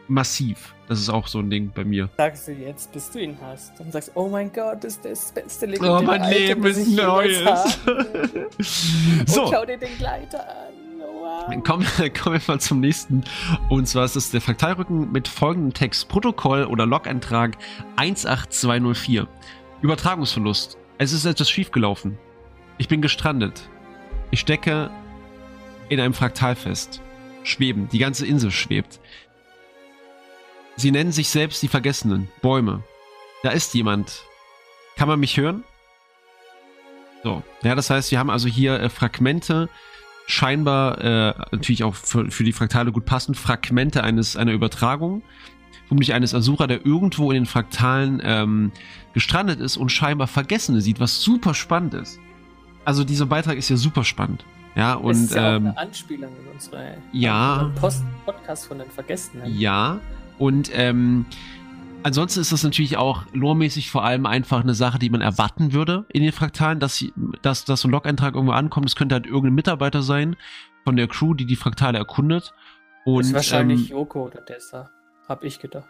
massiv. Das ist auch so ein Ding bei mir. Sagst du jetzt, bis du ihn hast. Und sagst, oh mein Gott, das ist das beste Oh, legendäre mein Item, Leben ist Neues. Und so, schau dir den Gleiter an. Wow. kommen, kommen wir mal zum nächsten. Und zwar ist es der Fraktalrücken mit folgendem Text: Protokoll oder Log-Eintrag 18204. Übertragungsverlust. Es ist etwas schiefgelaufen. Ich bin gestrandet. Ich stecke in einem Fraktal fest. Schweben. Die ganze Insel schwebt. Sie nennen sich selbst die Vergessenen. Bäume. Da ist jemand. Kann man mich hören? So. Ja, das heißt, wir haben also hier äh, Fragmente, scheinbar äh, natürlich auch für, für die Fraktale gut passend, Fragmente eines einer Übertragung, vermutlich eines Asura, der irgendwo in den Fraktalen ähm, gestrandet ist und scheinbar Vergessene sieht, was super spannend ist. Also dieser Beitrag ist ja super spannend. Ja, das und ist ja auch ähm, eine Anspielung in unsere ja. unseren Post Podcast von den Vergessenen. Ja, und ähm, ansonsten ist das natürlich auch loremäßig vor allem einfach eine Sache, die man erwarten würde in den Fraktalen, dass, dass, dass so ein Log-Eintrag irgendwo ankommt. Es könnte halt irgendein Mitarbeiter sein von der Crew, die die Fraktale erkundet. Und, das ist wahrscheinlich ähm, Yoko oder Dessa, hab ich gedacht.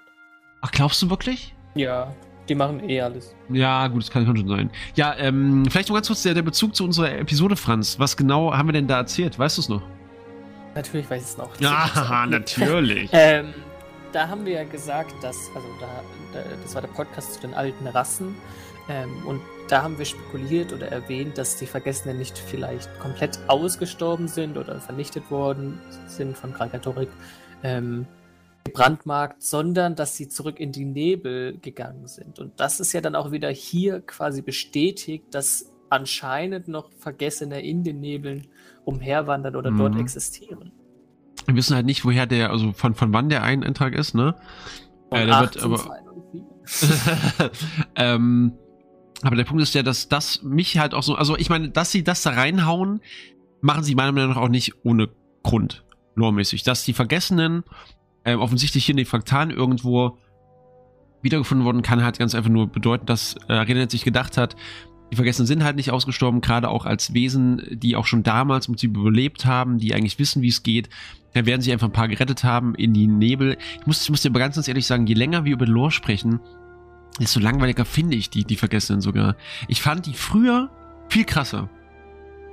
ach, glaubst du wirklich? Ja, die machen eh alles. Ja, gut, das kann schon sein. Ja, ähm, vielleicht noch ganz kurz der, der Bezug zu unserer Episode, Franz. Was genau haben wir denn da erzählt? Weißt du es noch? Natürlich weiß ich es noch. Ja, natürlich. Ähm, da haben wir ja gesagt, dass, also da, da, das war der Podcast zu den alten Rassen. Ähm, und da haben wir spekuliert oder erwähnt, dass die Vergessenen nicht vielleicht komplett ausgestorben sind oder vernichtet worden sind von Krakatorik, ähm, gebrandmarkt, sondern dass sie zurück in die Nebel gegangen sind. Und das ist ja dann auch wieder hier quasi bestätigt, dass anscheinend noch Vergessene in den Nebeln umherwandern oder dort Mhm. existieren. Wir wissen halt nicht, woher der, also von, von wann der ein Eintrag ist, ne? Von Äh, der wird 18, aber- 204. ähm, aber der Punkt ist ja, dass das mich halt auch so, also ich meine, dass sie das da reinhauen, machen sie meiner Meinung nach auch nicht ohne Grund, loremäßig. Dass die Vergessenen äh, offensichtlich hier in den Fraktalen irgendwo wiedergefunden wurden, kann halt ganz einfach nur bedeuten, dass äh, Arena sich gedacht hat, die Vergessenen sind halt nicht ausgestorben, gerade auch als Wesen, die auch schon damals im Prinzip überlebt haben, die eigentlich wissen, wie es geht. Da werden sich einfach ein paar gerettet haben in die Nebel. Ich muss, ich muss dir aber ganz, ganz ehrlich sagen, je länger wir über Lore sprechen, desto langweiliger finde ich die, die Vergessenen sogar. Ich fand die früher viel krasser.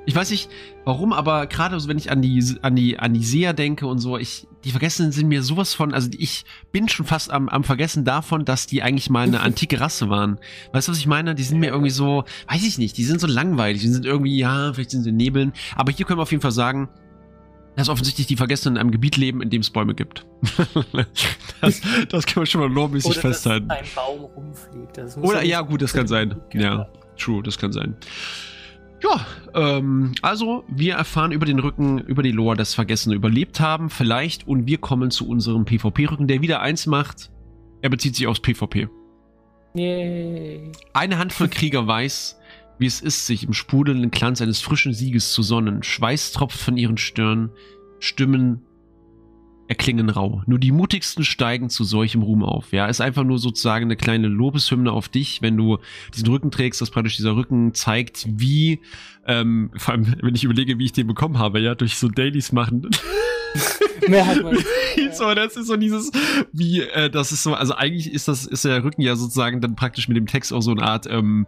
Ich weiß nicht, warum, aber gerade so, wenn ich an die, an die, an die Seher denke und so, ich, die Vergessenen sind mir sowas von, also ich bin schon fast am, am Vergessen davon, dass die eigentlich mal eine antike Rasse waren. Weißt du, was ich meine? Die sind mir irgendwie so, weiß ich nicht, die sind so langweilig, die sind irgendwie, ja, vielleicht sind sie in Nebeln, aber hier können wir auf jeden Fall sagen, dass offensichtlich die Vergessenen in einem Gebiet leben, in dem es Bäume gibt. das, das können wir schon mal lobmäßig Oder festhalten. dass ein Baum rumfliegt. Oder ja, gut, das kann sein. Ja, true, das kann sein. Ja, ähm, also wir erfahren über den Rücken, über die Lore, dass Vergessene überlebt haben, vielleicht, und wir kommen zu unserem PvP-Rücken, der wieder eins macht. Er bezieht sich aufs PvP. Yay. Eine Handvoll Krieger weiß, wie es ist, sich im sprudelnden Glanz eines frischen Sieges zu sonnen. Schweiß tropft von ihren Stirn, Stimmen erklingen rau. Nur die mutigsten steigen zu solchem Ruhm auf. Ja, ist einfach nur sozusagen eine kleine Lobeshymne auf dich, wenn du diesen Rücken trägst, dass praktisch dieser Rücken zeigt, wie, ähm, vor allem, wenn ich überlege, wie ich den bekommen habe, ja, durch so Dailies machen. Mehr hat man so, das ist so dieses, wie, äh, das ist so, also eigentlich ist das, ist der Rücken ja sozusagen dann praktisch mit dem Text auch so eine Art, ähm,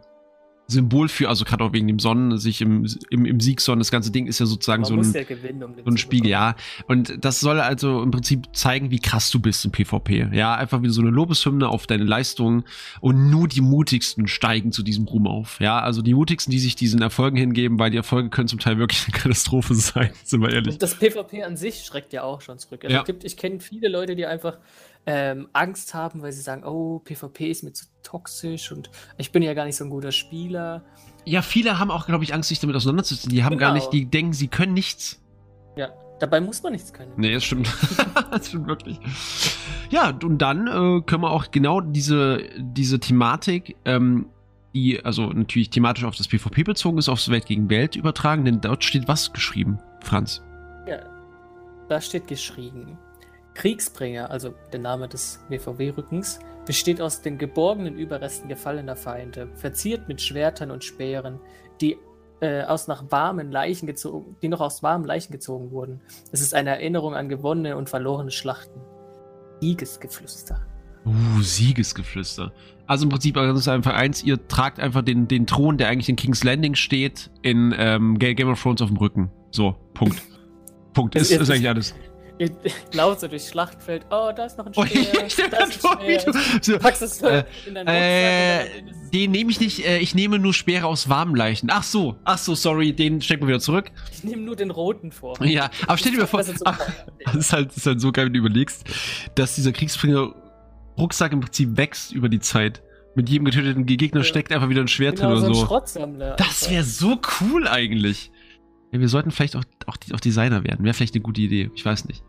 Symbol für, also gerade auch wegen dem Sonnen, sich im, im, im Sieg sonnen, das ganze Ding ist ja sozusagen so ein, ja gewinnen, um so ein Spiegel, ja. Und das soll also im Prinzip zeigen, wie krass du bist im PvP. Ja, einfach wie so eine Lobeshymne auf deine Leistung und nur die mutigsten steigen zu diesem Ruhm auf. Ja, also die mutigsten, die sich diesen Erfolgen hingeben, weil die Erfolge können zum Teil wirklich eine Katastrophe sein, sind wir ehrlich. Und das PvP an sich schreckt ja auch schon zurück. Also ja. gibt, ich kenne viele Leute, die einfach ähm, Angst haben, weil sie sagen, oh, PvP ist mir zu toxisch und ich bin ja gar nicht so ein guter Spieler. Ja, viele haben auch, glaube ich, Angst, sich damit auseinanderzusetzen. Die haben genau. gar nicht, die denken, sie können nichts. Ja, dabei muss man nichts können. Nee, das stimmt. das stimmt wirklich. Ja, und dann äh, können wir auch genau diese, diese Thematik, ähm, die also natürlich thematisch auf das PvP bezogen ist, aufs Welt gegen Welt übertragen, denn dort steht was geschrieben, Franz. Ja, da steht geschrieben. Kriegsbringer, also der Name des WVW-Rückens, besteht aus den geborgenen Überresten gefallener Feinde, verziert mit Schwertern und Speeren, die äh, aus nach warmen Leichen gezogen, die noch aus warmen Leichen gezogen wurden. Es ist eine Erinnerung an gewonnene und verlorene Schlachten. Siegesgeflüster. Uh, Siegesgeflüster. Also im Prinzip also das ist einfach eins, ihr tragt einfach den, den Thron, der eigentlich in King's Landing steht, in ähm, Game of Thrones auf dem Rücken. So, Punkt. Punkt. Ist, ist eigentlich alles. Lauft so durchs Schlachtfeld. Oh, da ist noch ein Speer. Oh, ich stell da ist ein Speer. So, Packst es äh, in deinen äh, Den nehme ich nicht. Äh, ich nehme nur Speere aus warmen Leichen. Ach so. Ach so, sorry. Den stecken wir wieder zurück. Ich nehme nur den roten vor. Ja, aber stell dir mal vor. Ach, das, ist halt, das ist halt so geil, wenn du überlegst, dass dieser Kriegsbringer Rucksack im Prinzip wächst über die Zeit. Mit jedem getöteten Gegner ja. steckt einfach wieder ein Schwert genau, drin oder so. Schrottsammler. Das wäre so cool eigentlich. Ja, wir sollten vielleicht auch, auch, auch Designer werden. Wäre vielleicht eine gute Idee. Ich weiß nicht.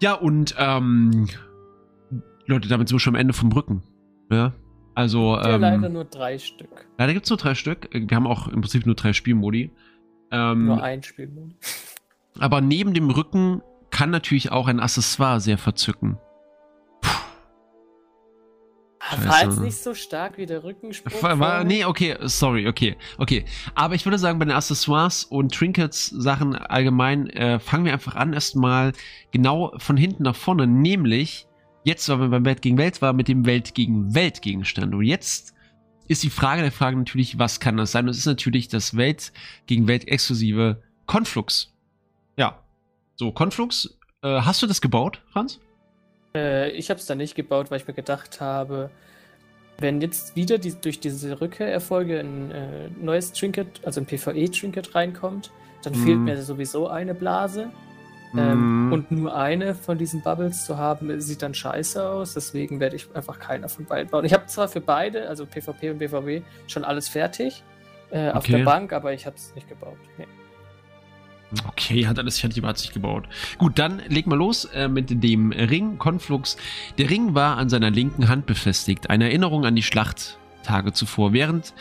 Ja, und ähm, Leute, damit sind wir schon am Ende vom Brücken. Ja. Also. Ja, ähm, leider nur drei Stück. Leider gibt es nur drei Stück. Wir haben auch im Prinzip nur drei Spielmodi. Ähm, nur ein Spielmodi. Aber neben dem Rücken kann natürlich auch ein Accessoire sehr verzücken. War jetzt nicht so stark wie der Rückenspruch. War, war, nee, okay, sorry, okay, okay. Aber ich würde sagen, bei den Accessoires und Trinkets Sachen allgemein äh, fangen wir einfach an erstmal genau von hinten nach vorne, nämlich jetzt, weil wir beim Welt gegen Welt war, mit dem Welt gegen Welt Gegenstand. Und jetzt ist die Frage der Frage natürlich, was kann das sein? Und es ist natürlich das Welt gegen Welt exklusive Conflux. Ja. So, Conflux, äh, hast du das gebaut, Franz? Äh, ich habe es da nicht gebaut, weil ich mir gedacht habe, wenn jetzt wieder die, durch diese Rückkehrerfolge ein äh, neues Trinket, also ein PvE-Trinket reinkommt, dann mm. fehlt mhm. mir sowieso eine Blase. Ähm, mm. Und nur eine von diesen Bubbles zu haben, sieht dann scheiße aus. Deswegen werde ich einfach keiner von beiden bauen. Ich habe zwar für beide, also PvP und BVW, schon alles fertig äh, okay. auf der Bank, aber ich habe es nicht gebaut. Nee. Okay, hat alles fertig, aber hat sich gebaut. Gut, dann leg mal los äh, mit dem Ring Conflux. Der Ring war an seiner linken Hand befestigt. Eine Erinnerung an die Schlachttage zuvor. Während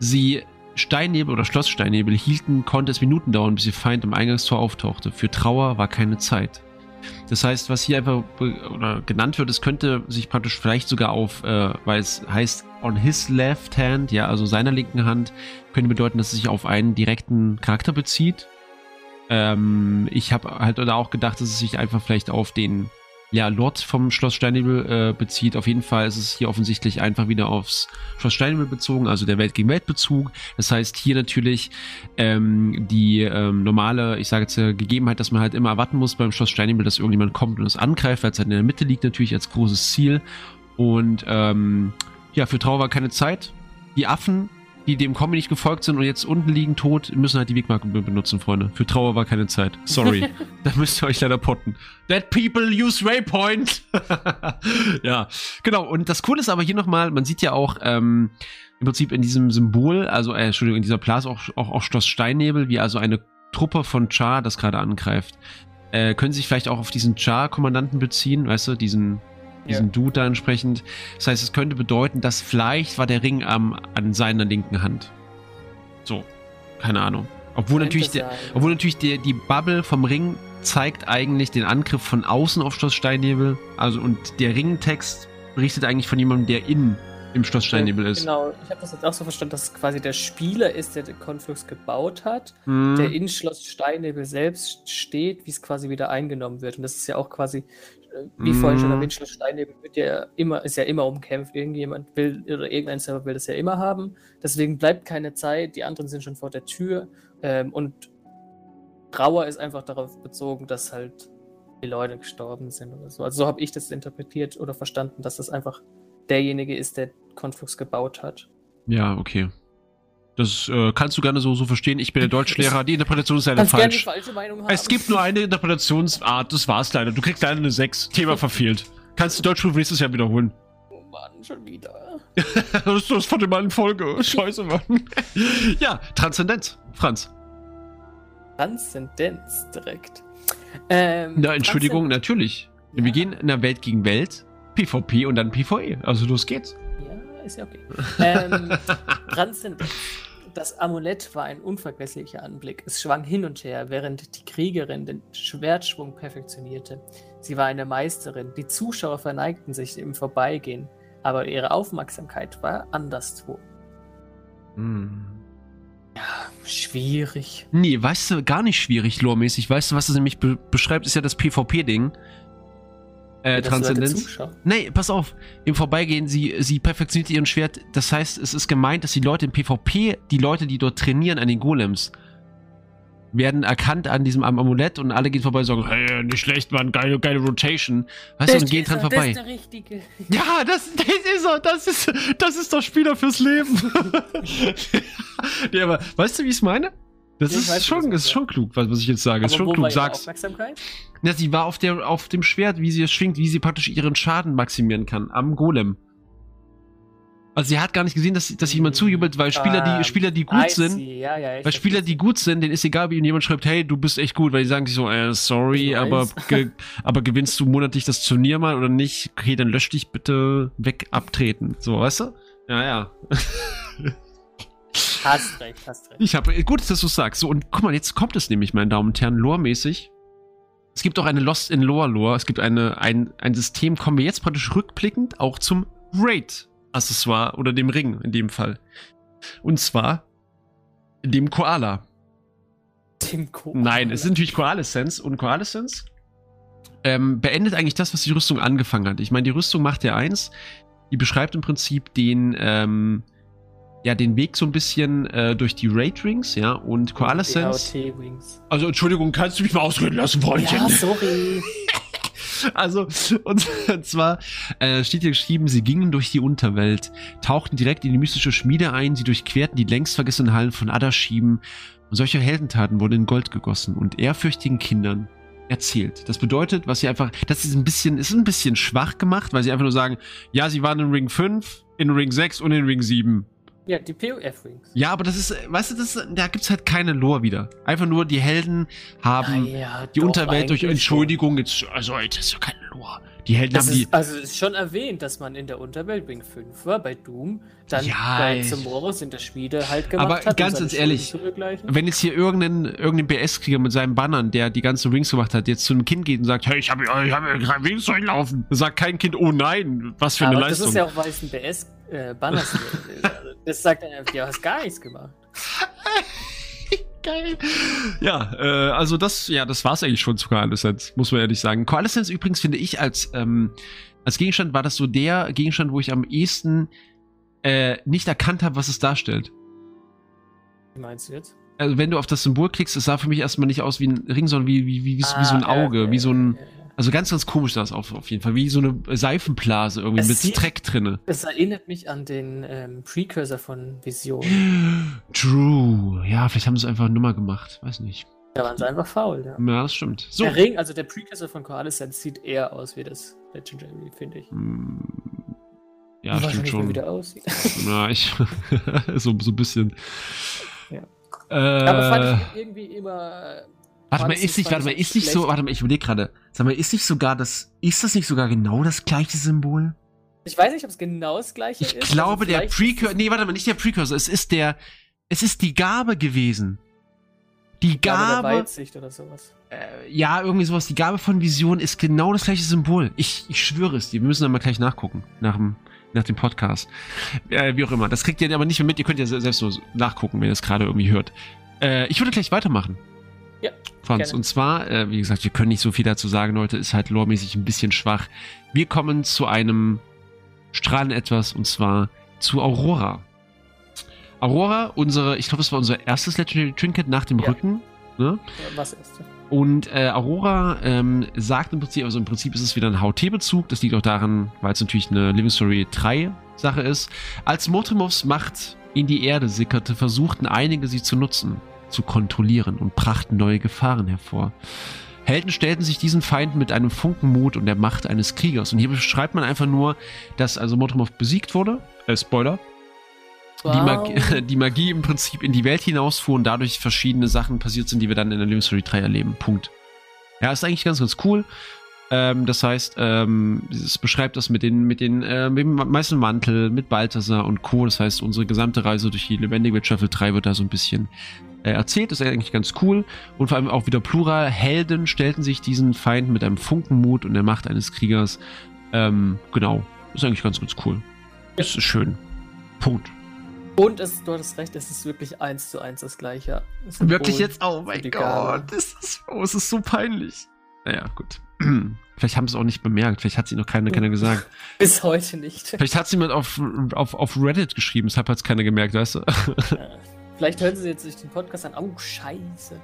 sie Steinnebel oder Schlosssteinnebel hielten, konnte es Minuten dauern, bis ihr Feind im Eingangstor auftauchte. Für Trauer war keine Zeit. Das heißt, was hier einfach genannt wird, es könnte sich praktisch vielleicht sogar auf, äh, weil es heißt on his left hand, ja, also seiner linken Hand, könnte bedeuten, dass es sich auf einen direkten Charakter bezieht. Ähm, ich habe halt da auch gedacht, dass es sich einfach vielleicht auf den ja, Lord vom Schloss Steinebel äh, bezieht. Auf jeden Fall ist es hier offensichtlich einfach wieder aufs Schloss Steinebel bezogen, also der Welt gegen Welt Bezug. Das heißt hier natürlich ähm, die ähm, normale, ich sage jetzt äh, Gegebenheit, dass man halt immer erwarten muss beim Schloss Steinebel, dass irgendjemand kommt und es angreift, weil es halt in der Mitte liegt natürlich als großes Ziel. Und ähm, ja, für Trauer war keine Zeit. Die Affen die dem Comedy nicht gefolgt sind und jetzt unten liegen tot, müssen halt die Wegmarke benutzen, Freunde. Für Trauer war keine Zeit. Sorry. da müsst ihr euch leider potten. Dead people use Waypoint. ja, genau. Und das Coole ist aber hier nochmal, man sieht ja auch ähm, im Prinzip in diesem Symbol, also, äh, Entschuldigung, in dieser Place auch, auch, auch Schloss Steinnebel, wie also eine Truppe von Char das gerade angreift. Äh, können sich vielleicht auch auf diesen Char-Kommandanten beziehen, weißt du, diesen diesen ja. Dude da entsprechend. Das heißt, es könnte bedeuten, dass vielleicht war der Ring am, an seiner linken Hand. So, keine Ahnung. Obwohl natürlich, der, obwohl natürlich der, die Bubble vom Ring zeigt eigentlich den Angriff von außen auf Schloss Steinnebel. Also und der Ringtext berichtet eigentlich von jemandem, der in im Schloss Steinnebel ist. Genau, ich habe das jetzt auch so verstanden, dass es quasi der Spieler ist, der den Konflux gebaut hat, mhm. der in Schloss Steinnebel selbst steht, wie es quasi wieder eingenommen wird. Und das ist ja auch quasi, wie mhm. vorhin schon erwähnt, Schloss Steinnebel wird ja immer, ist ja immer umkämpft. Irgendjemand will oder irgendein Server will das ja immer haben. Deswegen bleibt keine Zeit, die anderen sind schon vor der Tür. Ähm, und Trauer ist einfach darauf bezogen, dass halt die Leute gestorben sind oder so. Also so habe ich das interpretiert oder verstanden, dass das einfach derjenige ist, der Conflux gebaut hat. Ja, okay. Das äh, kannst du gerne so, so verstehen. Ich bin der Deutschlehrer. Die Interpretation ist leider falsch. Es gibt nur eine Interpretationsart. Das war's leider. Du kriegst leider eine 6. Thema verfehlt. Kannst du Deutschprüfung nächstes Jahr wiederholen. Oh Mann, schon wieder. das ist das von der Mal Folge. Scheiße, Mann. ja, Transzendenz. Franz. Transzendenz direkt. Ähm, Na, Entschuldigung, natürlich. Ja. Wir gehen in der Welt gegen Welt. PvP und dann PvE. Also los geht's. Ist ja okay. ähm, Transzendenz. Das Amulett war ein unvergesslicher Anblick. Es schwang hin und her, während die Kriegerin den Schwertschwung perfektionierte. Sie war eine Meisterin. Die Zuschauer verneigten sich im Vorbeigehen, aber ihre Aufmerksamkeit war anderswo. Hm. Ja, schwierig. Nee, weißt du, gar nicht schwierig, loremäßig. Weißt du, was es nämlich be beschreibt, ist ja das PvP-Ding. Äh, Transzendenz. Nee, pass auf. Im Vorbeigehen, sie, sie perfektioniert ihren Schwert. Das heißt, es ist gemeint, dass die Leute im PvP, die Leute, die dort trainieren an den Golems, werden erkannt an diesem Amulett und alle gehen vorbei und sagen, hey, nicht schlecht, Mann, geile, geile Rotation. Weißt du, und gehen dran er, vorbei. Das ist der Richtige. Ja, das, das ist er, das ist, das ist doch Spieler fürs Leben. nee, aber weißt du, wie ich es meine? Das ist, weiß, schon, das ist schon klug, was, was ich jetzt sage. Aber ist schon klug. Sag's. Aufmerksamkeit? Ja, sie war auf, der, auf dem Schwert, wie sie es schwingt, wie sie praktisch ihren Schaden maximieren kann am Golem. Also sie hat gar nicht gesehen, dass, dass jemand zujubelt, weil Spieler, die, ähm, Spieler, die gut sind, ja, ja, weil Spieler, die gut sind, denen ist egal, wie ihnen jemand schreibt, hey, du bist echt gut, weil die sagen sich so, äh, sorry, aber, ge aber gewinnst du monatlich das Turnier mal oder nicht? Okay, dann lösch dich bitte weg, abtreten. So, weißt du? Ja, ja. Hast recht, hast recht. Ich habe, gut, dass du es sagst. So, und guck mal, jetzt kommt es nämlich, meine Damen und Herren, lore-mäßig. Es gibt auch eine Lost in Lore Lore. Es gibt eine, ein, ein System, kommen wir jetzt praktisch rückblickend auch zum Raid Accessoire oder dem Ring in dem Fall. Und zwar dem Koala. Dem Koala. Nein, es ist natürlich Koalescence und Koalescence ähm, beendet eigentlich das, was die Rüstung angefangen hat. Ich meine, die Rüstung macht ja eins, die beschreibt im Prinzip den, ähm, ja, den Weg so ein bisschen äh, durch die Raid Rings, ja, und Koalescence. Also, Entschuldigung, kannst du mich mal ausreden lassen, Freundchen? Ja, sorry. Also, und, zwar äh, steht hier geschrieben, sie gingen durch die Unterwelt, tauchten direkt in die mystische Schmiede ein, sie durchquerten die längst vergessenen Hallen von Adashim und solche Heldentaten wurden in Gold gegossen und ehrfürchtigen Kindern erzählt. Das bedeutet, was sie einfach, das ist ein bisschen, ist ein bisschen schwach gemacht, weil sie einfach nur sagen, ja, sie waren in Ring 5, in Ring 6 und in Ring 7. Ja, die POF-Wings. Ja, aber das ist, weißt du, das, da gibt's halt keine Lore wieder. Einfach nur, die Helden haben ja, ja, die Unterwelt durch Entschuldigung, jetzt, also, das ist ja keine Lore. Die Helden das haben ist, die. Also, es ist schon erwähnt, dass man in der Unterwelt Wing 5 war, bei Doom, dann ja, bei Zamorus in der Schmiede halt gemacht aber hat. Aber ganz, ganz ehrlich, wenn jetzt hier irgendein, irgendein BS-Krieger mit seinen Bannern, der die ganzen Wings gemacht hat, jetzt zu einem Kind geht und sagt, hey, ich habe ich hab drei Wings durchlaufen, sagt kein Kind, oh nein, was für aber eine Leistung. Das ist ja auch, weil es ein BS äh, Banners Das sagt er du hast gar nichts gemacht. Geil. Ja, äh, also das, ja, das war's eigentlich schon zu Coalescence, muss man ehrlich sagen. Coalescence übrigens finde ich als, ähm, als Gegenstand war das so der Gegenstand, wo ich am ehesten äh, nicht erkannt habe, was es darstellt. Wie meinst du jetzt? Also wenn du auf das Symbol klickst, es sah für mich erstmal nicht aus wie ein Ring, sondern wie, wie, wie, wie, ah, wie so ein ah, Auge, ja, wie so ein. Ja, ja. Also ganz, ganz komisch das auf, auf jeden Fall. Wie so eine Seifenblase irgendwie es mit sieht, Dreck drinne. Es erinnert mich an den ähm, Precursor von Vision. True. Ja, vielleicht haben sie einfach eine Nummer gemacht. Weiß nicht. Da waren sie einfach faul, ja. Ja, das stimmt. So. Der Ring, also der Precursor von Coalescence sieht eher aus wie das Legendary, finde ich. Mm. Ja, ich stimmt schon. Wie der aussieht. Ja, ich. so, so ein bisschen. Ja. Äh, Aber fand ich irgendwie immer Warte mal, ist nicht, warte mal, ist nicht so, warte mal, ich überlege gerade. Sag mal, ist nicht sogar das, ist das nicht sogar genau das gleiche Symbol? Ich weiß nicht, ob es genau das gleiche ich ist. Ich glaube, also der Precursor, nee, warte mal, nicht der Precursor, es ist der, es ist die Gabe gewesen. Die Gabe. Gabe Weitsicht oder sowas. Äh, ja, irgendwie sowas. Die Gabe von Vision ist genau das gleiche Symbol. Ich, ich schwöre es dir. Wir müssen dann mal gleich nachgucken. Nach dem, nach dem Podcast. Äh, wie auch immer. Das kriegt ihr aber nicht mehr mit. Ihr könnt ja selbst nur nachgucken, wenn ihr das gerade irgendwie hört. Äh, ich würde gleich weitermachen. Ja. Franz. Gerne. Und zwar, äh, wie gesagt, wir können nicht so viel dazu sagen, Leute. Ist halt loremäßig ein bisschen schwach. Wir kommen zu einem Strahlen etwas und zwar zu Aurora. Aurora, unsere, ich glaube, das war unser erstes Legendary Trinket nach dem ja. Rücken. Ne? Was ist? Und äh, Aurora ähm, sagt im Prinzip, also im Prinzip ist es wieder ein HT-Bezug. Das liegt auch daran, weil es natürlich eine Living Story 3 Sache ist. Als Motrimovs Macht in die Erde sickerte, versuchten einige sie zu nutzen, zu kontrollieren und brachten neue Gefahren hervor. Helden stellten sich diesen Feind mit einem Funkenmut und der Macht eines Kriegers. Und hier beschreibt man einfach nur, dass also Motromov besiegt wurde. Äh, Spoiler. Wow. Die, Magie, die, Magie, im Prinzip in die Welt hinausfuhr und dadurch verschiedene Sachen passiert sind, die wir dann in der Living Story 3 erleben. Punkt. Ja, ist eigentlich ganz, ganz cool. Ähm, das heißt, ähm, es beschreibt das mit den, mit den, äh, mit dem Meißelmantel, mit Balthasar und Co. Das heißt, unsere gesamte Reise durch die lebendige Welt Staffel 3 wird da so ein bisschen äh, erzählt. Das ist eigentlich ganz cool. Und vor allem auch wieder plural. Helden stellten sich diesen Feind mit einem Funkenmut und der Macht eines Kriegers. Ähm, genau. Ist eigentlich ganz, ganz cool. Ja. Ist schön. Punkt. Und es, du hattest recht, es ist wirklich eins zu eins das gleiche. Wirklich jetzt? Oh mein Gott, das ist, oh, es ist so peinlich. Naja, gut. Vielleicht haben sie es auch nicht bemerkt. Vielleicht hat sie noch keiner, keiner gesagt. Bis heute nicht. Vielleicht hat es jemand auf, auf, auf Reddit geschrieben, deshalb hat es keiner gemerkt, weißt du? Vielleicht hören sie jetzt sich den Podcast an. Oh, scheiße.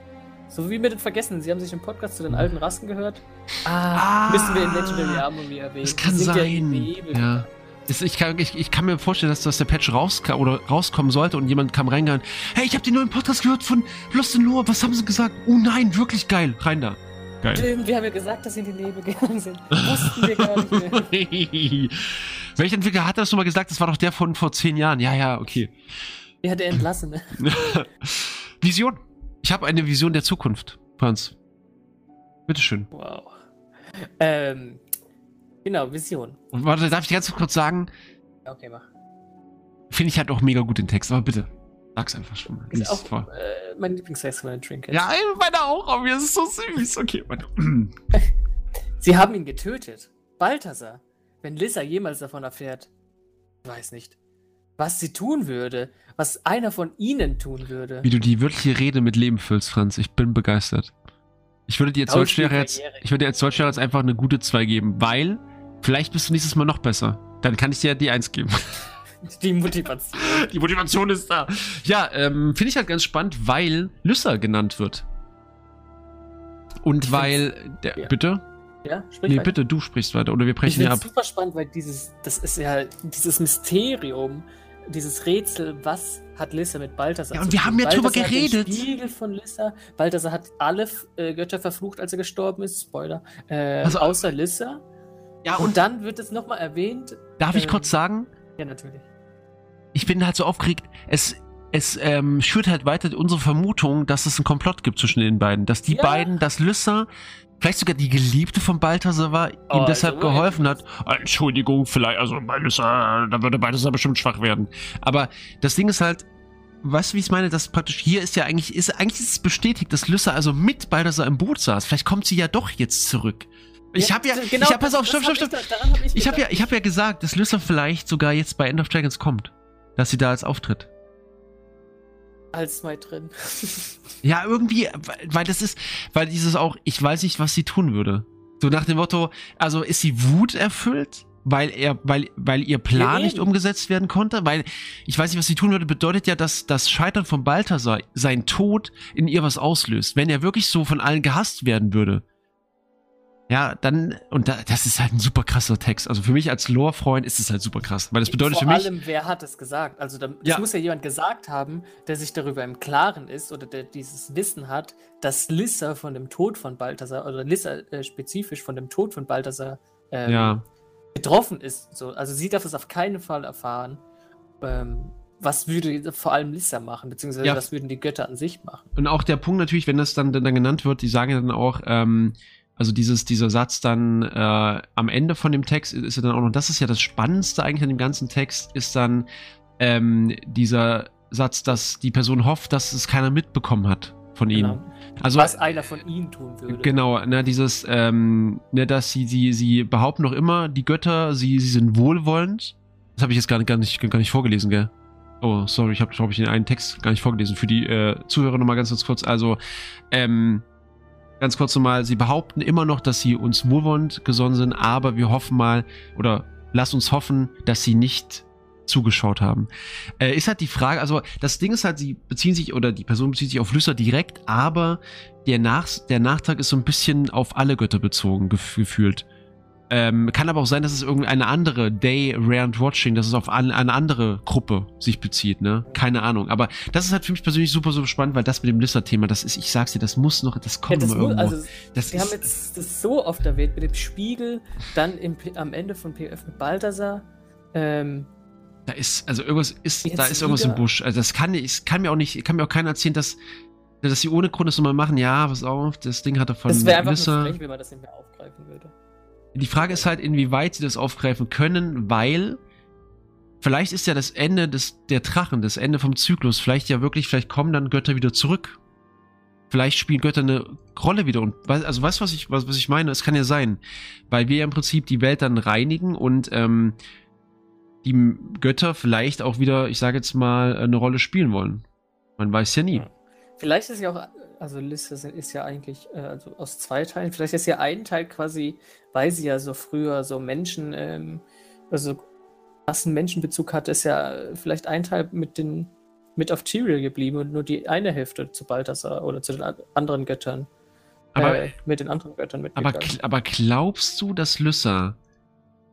So wie mit den Vergessen. Sie haben sich im Podcast zu den alten Rassen gehört. Ah, ah müssen wir in Legendary Armory erwähnen. Das kann sein. Ja, ich, kann, ich, ich, kann, mir vorstellen, dass, dass der Patch rauskam oder rauskommen sollte und jemand kam reingegangen. Hey, ich habe den neuen Podcast gehört von Lost in Lore. Was haben sie gesagt? Oh nein, wirklich geil. Rein da. Geil. Stimmt, wir haben ja gesagt, dass sie in die Nebel gegangen sind. Wussten wir gar nicht mehr. Welcher Entwickler hat das schon mal gesagt? Das war doch der von vor zehn Jahren. Ja, ja, okay. Der hat er entlassen, ne? Vision. Ich habe eine Vision der Zukunft, Franz. Bitteschön. Wow. Ähm, genau, Vision. Und warte, darf ich ganz kurz sagen? Okay, mach. Finde ich halt auch mega gut den Text, aber bitte. Sag's einfach schon mal. Ist auch vor. Äh, mein Lieblingstext von den Trinket. Ja, meiner auch, aber mir ist so süß. Okay, warte. Sie haben ihn getötet. Balthasar. Wenn Lissa jemals davon erfährt. Ich weiß nicht. Was sie tun würde. Was einer von ihnen tun würde. Wie du die wirkliche Rede mit Leben füllst, Franz. Ich bin begeistert. Ich würde dir als Deutschlehrer jetzt, ich würde dir als Deutschlehrer jetzt einfach eine gute 2 geben, weil vielleicht bist du nächstes Mal noch besser. Dann kann ich dir die 1 geben. Die Motivation. Die Motivation ist da. Ja, ähm, finde ich halt ganz spannend, weil Lysser genannt wird. Und ich weil. Der, ja. Bitte? Ja, sprich Nee, weiter. bitte, du sprichst weiter. Oder wir brechen ja ab. Das ist super spannend, weil dieses, das ist ja dieses Mysterium, dieses Rätsel, was hat Lissa mit Balthasar Ja, und wir haben ja drüber geredet. Hat den Spiegel von Lissa. Balthasar hat alle äh, Götter verflucht, als er gestorben ist. Spoiler. Äh, also, außer Lissa. Ja, und, und dann wird es nochmal erwähnt. Darf ich ähm, kurz sagen? Ja, natürlich. Ich bin halt so aufgeregt. Es, es ähm, schürt halt weiter unsere Vermutung, dass es einen Komplott gibt zwischen den beiden. Dass die ja. beiden, dass Lysser, vielleicht sogar die Geliebte von Balthasar war, ihm oh, deshalb also, geholfen hat. Entschuldigung, vielleicht, also bei Lysser, da würde Balthasar bestimmt schwach werden. Aber das Ding ist halt, weißt du, wie ich meine? Das praktisch hier ist ja eigentlich, ist eigentlich ist es bestätigt, dass Lysser also mit Balthasar im Boot saß. Vielleicht kommt sie ja doch jetzt zurück. Ich ja, habe ja, genau, ich hab, pass auf, stopp, stopp, stopp. Ich, ich, ich habe ja, ich habe ja gesagt, dass Lysser vielleicht sogar jetzt bei End of Dragons kommt, dass sie da als auftritt. Als mal drin. ja, irgendwie, weil das ist, weil dieses auch, ich weiß nicht, was sie tun würde. So nach dem Motto, also ist sie Wut erfüllt, weil er, weil, weil ihr Plan nicht umgesetzt werden konnte, weil ich weiß nicht, was sie tun würde, bedeutet ja, dass das Scheitern von Balthasar, sein Tod in ihr was auslöst. Wenn er wirklich so von allen gehasst werden würde, ja, dann, und da, das ist halt ein super krasser Text. Also für mich als Lore-Freund ist es halt super krass, weil das bedeutet Vor für mich. Vor allem, wer hat es gesagt? Also, da, ja. muss ja jemand gesagt haben, der sich darüber im Klaren ist oder der dieses Wissen hat, dass Lissa von dem Tod von Balthasar oder Lissa äh, spezifisch von dem Tod von Balthasar ähm, ja. betroffen ist. So, also, sie darf es auf keinen Fall erfahren. Ähm, was würde vor allem Lissa machen, beziehungsweise ja. was würden die Götter an sich machen? Und auch der Punkt natürlich, wenn das dann, dann genannt wird, die sagen ja dann auch, ähm, also dieses, dieser Satz dann äh, am Ende von dem Text ist ja dann auch noch, das ist ja das Spannendste eigentlich an dem ganzen Text, ist dann ähm, dieser Satz, dass die Person hofft, dass es keiner mitbekommen hat von ihnen. Genau. Also, Was einer von ihnen tun würde. Genau, ne, dieses, ähm, ne, dass sie, sie, sie behaupten noch immer, die Götter, sie, sie sind wohlwollend, Das habe ich jetzt gar nicht, gar, nicht, gar nicht vorgelesen, gell? Oh, sorry, ich habe, glaube ich, den einen Text gar nicht vorgelesen. Für die äh, Zuhörer nochmal ganz, ganz kurz. Also, ähm, ganz kurz nochmal, sie behaupten immer noch, dass sie uns wohlwollend gesonnen sind, aber wir hoffen mal, oder lass uns hoffen, dass sie nicht zugeschaut haben. Äh, ist halt die Frage, also das Ding ist halt, sie beziehen sich, oder die Person bezieht sich auf Lüsser direkt, aber der, Nach der Nachtrag ist so ein bisschen auf alle Götter bezogen gef gefühlt. Ähm, kann aber auch sein, dass es irgendeine andere Day Round Watching, dass es auf eine, eine andere Gruppe sich bezieht, ne? Keine Ahnung. Aber das ist halt für mich persönlich super, super spannend, weil das mit dem Lister-Thema, das ist, ich sag's dir, das muss noch, das kommt ja, das irgendwo. Also, das wir haben jetzt das so oft erwähnt mit dem Spiegel, dann im, am Ende von PF mit Balthasar. Ähm, da ist, also irgendwas ist, da ist irgendwas wieder. im Busch. Also das kann, ich kann mir auch nicht, kann mir auch keiner erzählen, dass, dass sie ohne Grund das nochmal machen. Ja, pass auf, das Ding hatte von Das wäre einfach Lissa. nur frech, wenn man das nicht mehr aufgreifen würde. Die Frage ist halt, inwieweit sie das aufgreifen können, weil vielleicht ist ja das Ende des, der Drachen, das Ende vom Zyklus, vielleicht ja wirklich, vielleicht kommen dann Götter wieder zurück. Vielleicht spielen Götter eine Rolle wieder. Und also weißt du, was ich, was, was ich meine? Es kann ja sein, weil wir ja im Prinzip die Welt dann reinigen und ähm, die Götter vielleicht auch wieder, ich sage jetzt mal, eine Rolle spielen wollen. Man weiß ja nie. Vielleicht ist ja auch also Liste ist ja eigentlich äh, also aus zwei Teilen. Vielleicht ist ja ein Teil quasi, weil sie ja so früher so Menschen, ähm, also krassen Menschenbezug hatte, ist ja vielleicht ein Teil mit den mit auf Tyrael geblieben und nur die eine Hälfte zu Balthasar oder zu den anderen Göttern. Aber äh, mit den anderen Göttern mitgegangen. Aber, aber glaubst du, dass Lyssa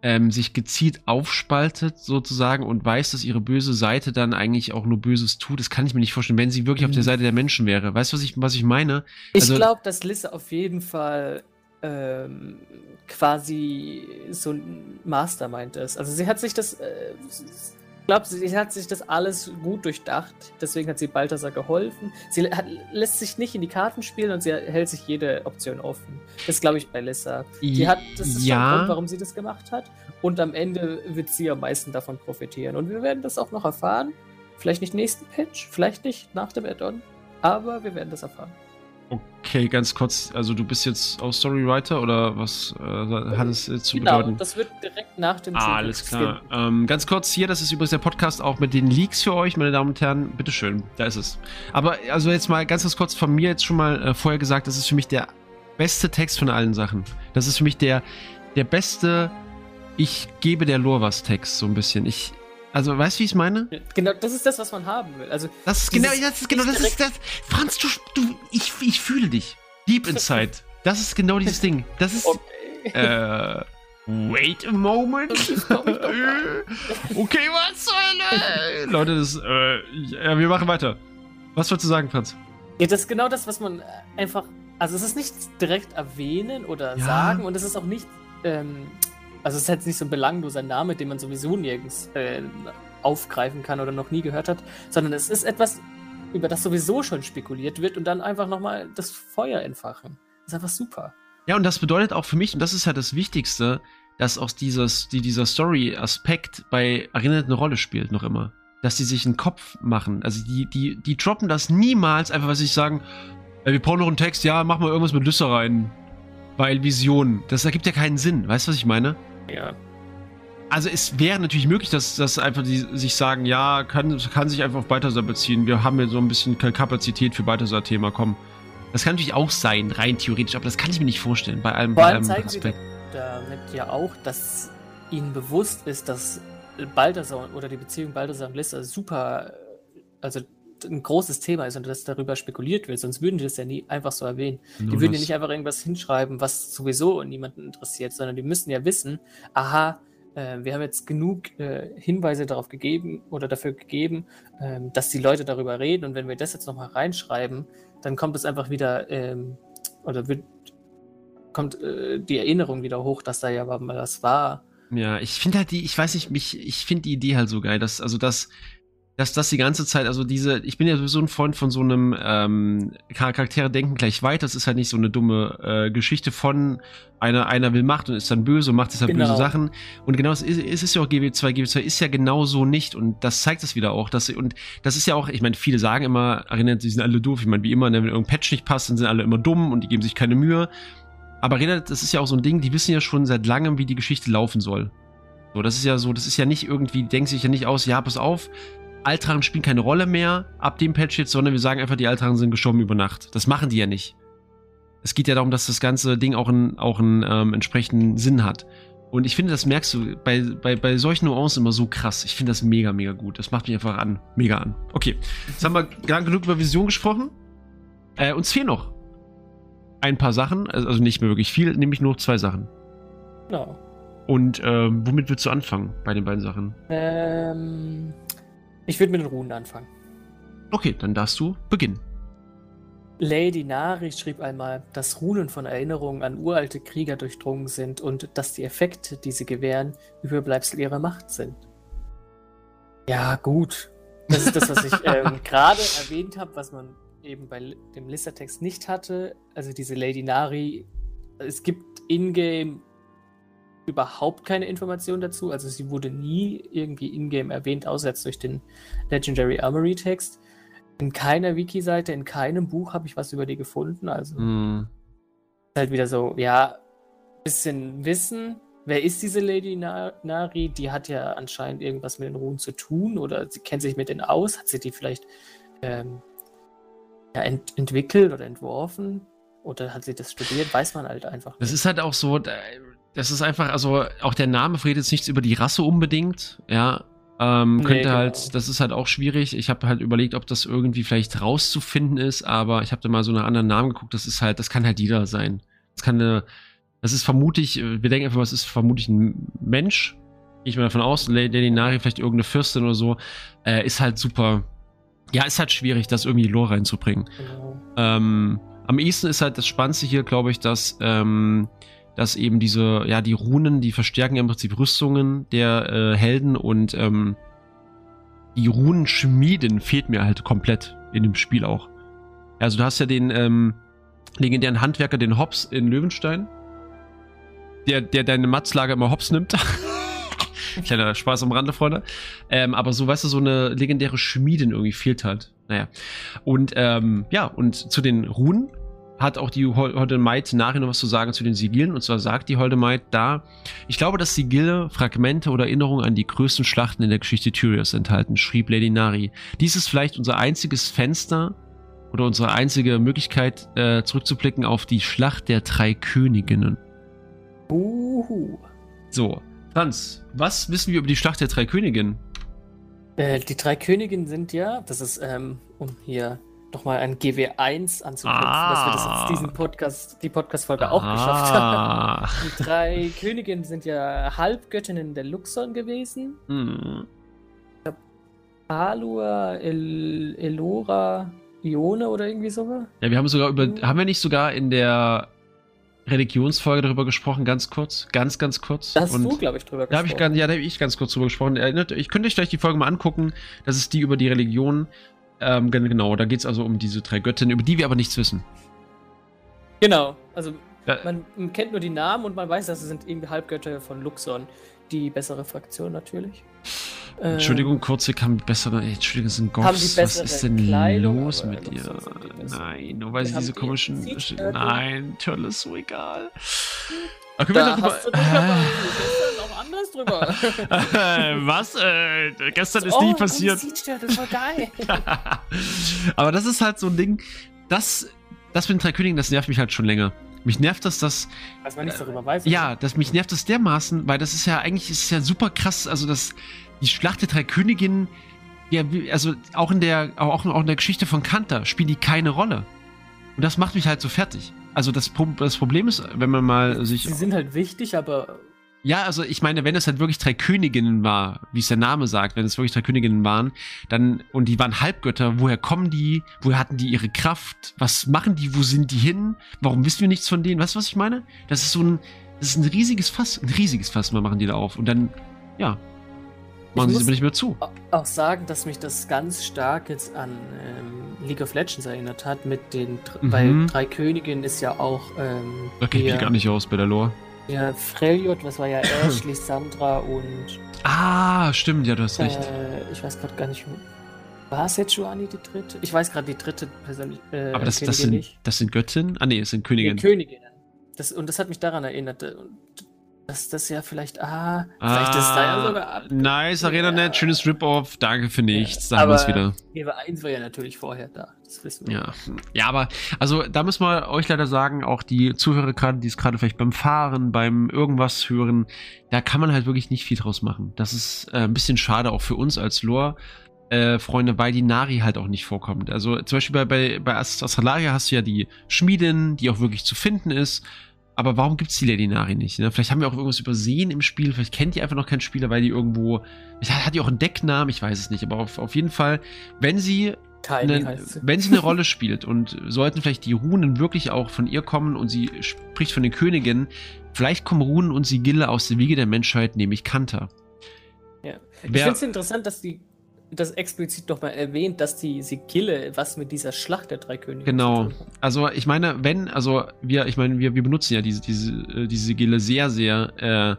ähm, sich gezielt aufspaltet sozusagen und weiß, dass ihre böse Seite dann eigentlich auch nur Böses tut. Das kann ich mir nicht vorstellen, wenn sie wirklich auf der mhm. Seite der Menschen wäre. Weißt du, was ich, was ich meine? Also, ich glaube, dass Lisse auf jeden Fall ähm, quasi so ein Mastermind ist. Also sie hat sich das, äh, ich glaube, sie hat sich das alles gut durchdacht. Deswegen hat sie Balthasar geholfen. Sie hat, lässt sich nicht in die Karten spielen und sie hält sich jede Option offen. Das glaube ich bei Lissa. Die hat, das ist ja. der Grund, warum sie das gemacht hat. Und am Ende wird sie am meisten davon profitieren. Und wir werden das auch noch erfahren. Vielleicht nicht nächsten Patch, vielleicht nicht nach dem Add-on. Aber wir werden das erfahren. Okay, ganz kurz, also du bist jetzt auch Storywriter oder was äh, hat es äh, zu genau, bedeuten? Genau, das wird direkt nach dem Ah, alles klar. Ähm, ganz kurz hier, das ist übrigens der Podcast auch mit den Leaks für euch, meine Damen und Herren. Bitteschön, da ist es. Aber also jetzt mal ganz, ganz kurz von mir jetzt schon mal äh, vorher gesagt, das ist für mich der beste Text von allen Sachen. Das ist für mich der, der beste, ich gebe der Lore was Text so ein bisschen. Ich, also, weißt du, wie ich es meine? Genau, das ist das, was man haben will. Also, das ist genau, das ist genau, das ist das. Franz, du, du ich, ich fühle dich. Deep inside. Das ist genau dieses Ding. Das ist. Okay. Äh, wait a moment. okay, was soll Hölle? Leute, das, äh, ja, wir machen weiter. Was wolltest du sagen, Franz? Ja, das ist genau das, was man einfach. Also, es ist nicht direkt erwähnen oder ja. sagen und es ist auch nicht. Ähm, also es ist jetzt nicht so ein belangloser Name, den man sowieso nirgends äh, aufgreifen kann oder noch nie gehört hat, sondern es ist etwas, über das sowieso schon spekuliert wird und dann einfach nochmal das Feuer entfachen. Das ist einfach super. Ja, und das bedeutet auch für mich, und das ist ja das Wichtigste, dass auch dieses, die, dieser Story-Aspekt bei Arena eine Rolle spielt, noch immer. Dass die sich einen Kopf machen. Also die, die, die droppen das niemals, einfach weil sie sagen, ey, wir brauchen noch einen Text, ja, mach mal irgendwas mit Lüsse rein. Weil Vision, das ergibt ja keinen Sinn. Weißt du, was ich meine? Ja. Also es wäre natürlich möglich, dass, dass einfach die sich sagen, ja, kann, kann sich einfach auf Balthasar beziehen. Wir haben ja so ein bisschen Kapazität für Balthasar-Thema, komm. Das kann natürlich auch sein, rein theoretisch, aber das kann ich mir nicht vorstellen, bei allem, Vor allem bei allem Aspekt. damit ja auch, dass ihnen bewusst ist, dass Balthasar oder die Beziehung Balthasar und Lissa super, also ein großes Thema ist und dass darüber spekuliert wird, sonst würden die das ja nie einfach so erwähnen. Nur die würden ja nicht einfach irgendwas hinschreiben, was sowieso niemanden interessiert, sondern die müssen ja wissen, aha, äh, wir haben jetzt genug äh, Hinweise darauf gegeben oder dafür gegeben, äh, dass die Leute darüber reden und wenn wir das jetzt nochmal reinschreiben, dann kommt es einfach wieder ähm, oder wird, kommt äh, die Erinnerung wieder hoch, dass da ja mal was war. Ja, ich finde halt die, ich weiß nicht, mich, ich finde die Idee halt so geil, dass, also dass dass das die ganze Zeit, also diese, ich bin ja sowieso ein Freund von so einem ähm, Charaktere denken gleich weiter. Das ist halt nicht so eine dumme äh, Geschichte von einer, einer will Macht und ist dann böse und macht deshalb genau. böse Sachen. Und genau, es ist, es ist ja auch GW2. GW2 ist ja genau so nicht und das zeigt es wieder auch. Dass, und das ist ja auch, ich meine, viele sagen immer, erinnert, sie sind alle doof. Ich meine, wie immer, ne, wenn irgendein Patch nicht passt, dann sind alle immer dumm und die geben sich keine Mühe. Aber Arena, das ist ja auch so ein Ding, die wissen ja schon seit langem, wie die Geschichte laufen soll. So, das ist ja so, das ist ja nicht irgendwie, denkt sich ja nicht aus, ja, pass auf, Altrachen spielen keine Rolle mehr ab dem Patch jetzt, sondern wir sagen einfach, die Altrachen sind gestorben über Nacht. Das machen die ja nicht. Es geht ja darum, dass das ganze Ding auch einen, auch einen ähm, entsprechenden Sinn hat. Und ich finde, das merkst du bei, bei, bei solchen Nuancen immer so krass. Ich finde das mega, mega gut. Das macht mich einfach an. Mega an. Okay. Jetzt haben wir lang genug über Vision gesprochen. Äh, uns fehlen noch ein paar Sachen. Also, also nicht mehr wirklich viel, nämlich nur zwei Sachen. Genau. Und ähm, womit willst du anfangen bei den beiden Sachen? Ähm, ich würde mit den Runen anfangen. Okay, dann darfst du beginnen. Lady Nari schrieb einmal, dass Runen von Erinnerungen an uralte Krieger durchdrungen sind und dass die Effekte, die sie gewähren, Überbleibsel ihrer Macht sind. Ja, gut. Das ist das, was ich ähm, gerade erwähnt habe, was man eben bei dem Listertext nicht hatte. Also diese Lady Nari, es gibt in-game überhaupt keine Information dazu. Also sie wurde nie irgendwie in-game erwähnt, außer jetzt durch den Legendary Armory Text. In keiner Wiki-Seite, in keinem Buch habe ich was über die gefunden. Also Mm. ist halt wieder so, ja, bisschen Wissen. Wer ist diese Lady Na Nari? Die hat ja anscheinend irgendwas mit den Runen zu tun oder sie kennt sich mit denen aus. Hat sie die vielleicht ähm, ja, ent entwickelt oder entworfen? Oder hat sie das studiert? Weiß man halt einfach. Das nicht. ist halt auch so, das ist einfach, also auch der Name verrät jetzt nichts über die Rasse unbedingt, ja. Ähm, Nee, könnte genau. halt, das ist halt auch schwierig. Ich habe halt überlegt, ob das irgendwie vielleicht rauszufinden ist, aber ich habe da mal so nach anderen Namen geguckt, das ist halt, das kann halt jeder sein. Das kann eine, das ist vermutlich, wir denken einfach, es ist vermutlich ein Mensch. Gehe ich mal davon aus, Lady Nari, vielleicht irgendeine Fürstin oder so, äh, ist halt super. Ja, ist halt schwierig, das irgendwie Lore reinzubringen. Genau. Ähm, am ehesten ist halt das Spannendste hier, glaube ich, dass, ähm, dass eben diese, ja, die Runen, die verstärken im Prinzip Rüstungen der äh, Helden und ähm, die Runenschmieden fehlt mir halt komplett in dem Spiel auch. Also du hast ja den ähm, legendären Handwerker, den Hobbs in Löwenstein, der, der deine Matzlager immer Hobbs nimmt. Kleiner Spaß am Rande, Freunde. Ähm, aber so, weißt du, so eine legendäre Schmiedin irgendwie fehlt halt. Naja. Und ähm, ja, und zu den Runen hat auch die Hol- Holde Maid nachher noch was zu sagen zu den Sigillen. Und zwar sagt die Holde Maid da, ich glaube, dass Sigille Fragmente oder Erinnerungen an die größten Schlachten in der Geschichte Tyrios enthalten, schrieb Lady Nari. Dies ist vielleicht unser einziges Fenster oder unsere einzige Möglichkeit, äh, zurückzublicken auf die Schlacht der drei Königinnen. Uhu. So, Franz, was wissen wir über die Schlacht der drei Königinnen? Äh, die drei Königinnen sind ja, das ist, ähm, um hier nochmal ein GW1 anzuknüpfen, dass wir das Ah. jetzt diesen Podcast, die Podcast-Folge auch geschafft haben. Ah. Die drei Königinnen sind ja Halbgöttinnen der Luxon gewesen. Hm. Alua, El Elora, Ione oder irgendwie sowas. Ja, wir haben sogar über, haben wir nicht sogar in der Religionsfolge darüber gesprochen, ganz kurz, ganz, ganz kurz. Da hast Und du, glaube ich, drüber Da habe ich, ganz- ja, da hab ich ganz kurz drüber gesprochen. Erinnert, ich könnte euch gleich die Folge mal angucken. Das ist die über die Religion. Ähm, gen- genau, da geht es also um diese drei Göttinnen, über die wir aber nichts wissen. Genau, also Ja. man, man kennt nur die Namen und man weiß, dass es sind irgendwie Halbgötter von Luxon. Die bessere Fraktion natürlich. Äh, Entschuldigung, kurz, wir haben bessere. Entschuldigung, das sind Goffs. Was ist denn Kleidung, los mit dir? Nein, nur weil sie diese die komischen. Nein, Tölle ist so egal. Wir Da hast du drüber gestern auch anders drüber. Äh, Was? Äh, gestern ist oh, nie komm, passiert. Siegstärke, voll geil. Aber das ist halt so ein Ding, das, das mit den drei Königen, das nervt mich halt schon länger. Mich nervt das, dass, Was man nichts darüber weiß. ja, das, mich nervt das dermaßen, weil das ist ja eigentlich, ist ja super krass, also das, die Schlacht der drei Königinnen, ja, also auch in der, auch, auch in der Geschichte von Kanter spielen die keine Rolle. Und das macht mich halt so fertig. Also das, das Problem ist, wenn man mal sich Sie sind halt wichtig, aber ja, also ich meine, wenn es halt wirklich drei Königinnen war, wie es der Name sagt, wenn es wirklich drei Königinnen waren, dann, und die waren Halbgötter, woher kommen die? Woher hatten die ihre Kraft? Was machen die? Wo sind die hin? Warum wissen wir nichts von denen? Weißt du, was ich meine? Das ist so ein, das ist ein riesiges Fass, ein riesiges Fass, mal machen die da auf. Und dann, ja, machen sie muss- es aber nicht mehr zu. auch sagen, dass mich das ganz stark jetzt an ähm, League of Legends erinnert hat, mit den, Mhm. weil drei Königinnen ist ja auch ähm, Da kenne ich mich gar nicht aus bei der Lore. Ja, Freljord, was war ja Ashley, Sandra und Ah, stimmt, ja, du hast recht. äh, ich weiß gerade gar nicht, war Joanni die dritte? Ich weiß gerade die dritte persönlich. Äh, aber das, das, sind, nicht. das sind Göttinnen? Ah, nee, es sind Königinnen. Königinnen. Das, und das hat mich daran erinnert. äh, Und dass das ja vielleicht, ah, vielleicht ist da ja Ah, sogar ab. Nice, Arena Ja. Schönes Rip-Off, danke für nichts, da Ja, haben wir es wieder. Geber 1 war ja natürlich vorher da. Das wissen wir. Ja. ja, aber also da müssen wir euch leider sagen, auch die Zuhörer gerade, die es gerade vielleicht beim Fahren, beim irgendwas hören, da kann man halt wirklich nicht viel draus machen. Das ist äh, ein bisschen schade auch für uns als Lore. Äh, Freunde, weil die Nari halt auch nicht vorkommt. Also zum Beispiel bei, bei, bei Ast- Astralaria hast du ja die Schmiedin, die auch wirklich zu finden ist. Aber warum gibt's die Lady Nari nicht? Ne? Vielleicht haben wir auch irgendwas übersehen im Spiel. Vielleicht kennt die einfach noch kein Spieler, weil die irgendwo. Hat die auch einen Decknamen, ich weiß es nicht. Aber auf, auf jeden Fall, wenn sie ne, sie. wenn sie eine Rolle spielt und sollten vielleicht die Runen wirklich auch von ihr kommen und sie spricht von den Königinnen, vielleicht kommen Runen und Sigille aus der Wiege der Menschheit, nämlich Kanta. Ja. Ich finde es interessant, dass die das explizit nochmal erwähnt, dass die Sigille was mit dieser Schlacht der drei Könige Genau. Also ich meine, wenn, also wir, ich meine, wir, wir benutzen ja diese, diese, äh, diese Sigille sehr, sehr äh,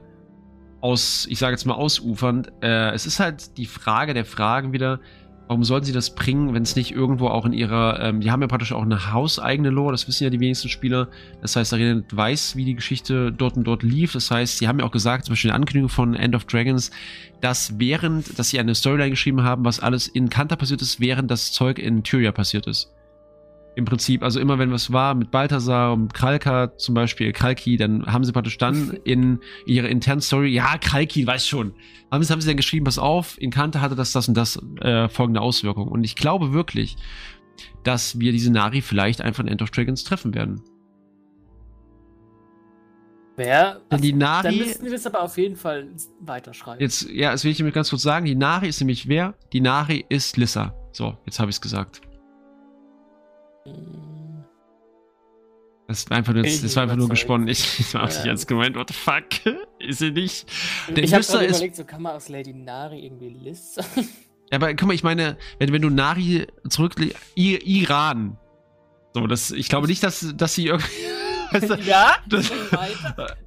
aus, ich sage jetzt mal ausufernd. Äh, es ist halt die Frage der Fragen wieder, warum sollten sie das bringen, wenn es nicht irgendwo auch in ihrer, ähm, die haben ja praktisch auch eine hauseigene Lore, das wissen ja die wenigsten Spieler. Das heißt, Arena weiß, wie die Geschichte dort und dort lief. Das heißt, sie haben ja auch gesagt, zum Beispiel in der Ankündigung von End of Dragons, dass während, dass sie eine Storyline geschrieben haben, was alles in Kanta passiert ist, während das Zeug in Tyria passiert ist. Im Prinzip, also immer wenn was war mit Balthasar und Kralka zum Beispiel, Kralki, dann haben sie praktisch dann in ihrer internen Story, ja, Kralki, weiß schon, haben sie, haben sie dann geschrieben, pass auf, in Kante hatte das, das und das äh, folgende Auswirkungen. Und ich glaube wirklich, dass wir diese Nari vielleicht einfach in End of Dragons treffen werden. Wer? Denn die dann Nari, müssten wir das aber auf jeden Fall weiterschreiben. jetzt, ja, das will ich mir ganz kurz sagen, die Nari ist nämlich wer? Die Nari ist Lissa. So, jetzt habe ich es gesagt. Das war einfach nur, das war einfach nur gesponnen. Ich, ich habe Ja. nicht ernst gemeint. What the fuck? Ist sie nicht? Der ich habe gerade ist- überlegt, so kann man aus Lady Nari irgendwie Liz Aber guck mal, ich meine, wenn, wenn du Nari zurück. I, Iran. So, das, ich glaube nicht, dass, dass sie irgendwie. Weißt du, ja, das-.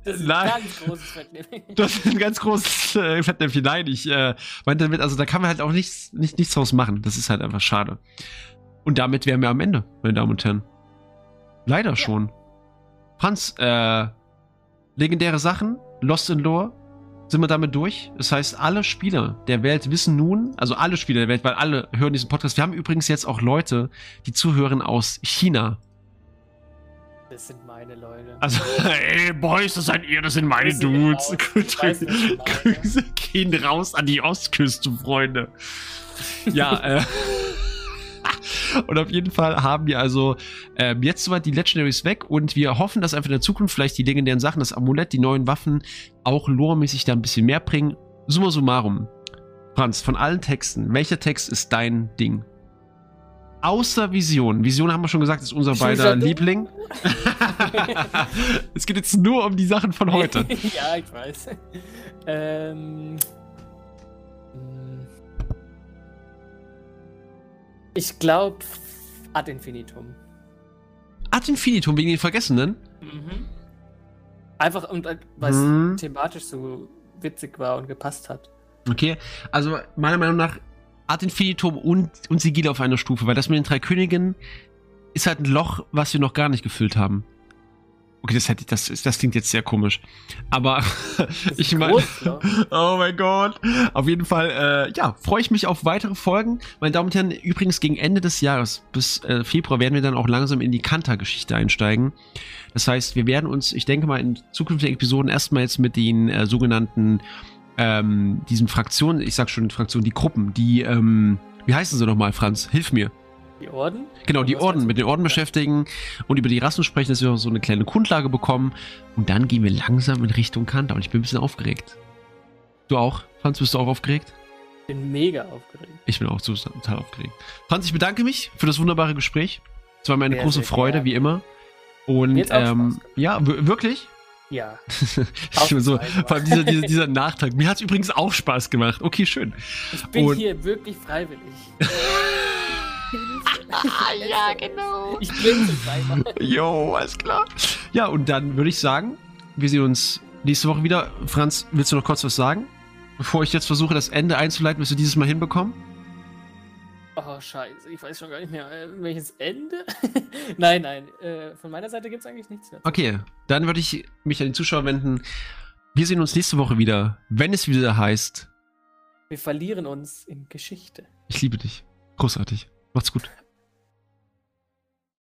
Das ist Nein. ein ganz großes Fettnäpfchen. das ist ein ganz großes äh, Fettnäpfchen. Nein, ich äh, meinte damit, also da kann man halt auch nichts, nicht, nichts draus machen. Das ist halt einfach schade. Und damit wären wir am Ende, meine Damen und Herren. Leider schon. Franz, äh, legendäre Sachen, Lost in Lore, sind wir damit durch. Das heißt, alle Spieler der Welt wissen nun, also alle Spieler der Welt, weil alle hören diesen Podcast. Wir haben übrigens jetzt auch Leute, die zuhören aus China. Das sind meine Leute. Also, ey, Boys, das seid ihr, das sind meine Grüße meint, ja. Grüße gehen raus an die Ostküste, Freunde. Ja, äh. Und auf jeden Fall haben wir also ähm, jetzt soweit die Legendaries weg und wir hoffen, dass einfach in der Zukunft vielleicht die legendären Sachen, das Amulett, die neuen Waffen auch loremäßig da ein bisschen mehr bringen. Summa summarum. Franz, von allen Texten, welcher Text ist dein Ding? Außer Vision. Vision haben wir schon gesagt, ist unser beider? Liebling. es geht jetzt nur um die Sachen von heute. ja, ich weiß. ähm, ich glaube Ad infinitum. Ad infinitum wegen den Vergessenen. Mhm. Einfach, und, äh, weil es Mhm. thematisch so witzig war und gepasst hat. Okay, also meiner Meinung nach Ad infinitum und, und Sigil auf einer Stufe, weil das mit den drei Königen ist halt ein Loch, was wir noch gar nicht gefüllt haben. Okay, das hätte ich, das, das klingt jetzt sehr komisch. Aber ich meine. ne? Oh mein Gott. Auf jeden Fall, äh, ja, freue ich mich auf weitere Folgen. Meine Damen und Herren, übrigens gegen Ende des Jahres, bis äh, Februar, werden wir dann auch langsam in die Kanta-Geschichte einsteigen. Das heißt, wir werden uns, ich denke mal, in zukünftigen Episoden erstmal jetzt mit den äh, sogenannten, ähm, diesen Fraktionen, ich sag schon Fraktionen, die Gruppen, die, ähm, wie heißen sie nochmal, Franz? Hilf mir. Die Orden? Genau, die Orden, mit den Orden beschäftigen und über die Rassen sprechen, dass wir so eine kleine Grundlage bekommen. Und dann gehen wir langsam in Richtung Kanta. Und ich bin ein bisschen aufgeregt. Du auch? Franz, bist du auch aufgeregt? bin mega aufgeregt. Ich bin auch total aufgeregt. Franz, ich bedanke mich für das wunderbare Gespräch. Es war mir eine Sehr, große sehr Freude, gerne. wie immer. Und ähm, ja, wirklich? Ja. Ich bin so, vor allem dieser, dieser, dieser Nachtrag. Mir hat es übrigens auch Spaß gemacht. Okay, schön. Ich bin Und- hier wirklich freiwillig. ja, genau. Ich bin. Jo, alles klar. Ja, und dann würde ich sagen, wir sehen uns nächste Woche wieder. Franz, willst du noch kurz was sagen? Bevor ich jetzt versuche, das Ende einzuleiten, wirst du dieses Mal hinbekommen? Oh, scheiße. Ich weiß schon gar nicht mehr, äh, welches Ende? nein, nein. Äh, von meiner Seite gibt es eigentlich nichts mehr. Okay, dann würde ich mich an die Zuschauer wenden. Wir sehen uns nächste Woche wieder, wenn es wieder heißt. Wir verlieren uns in Geschichte. Ich liebe dich. Großartig. Macht's gut.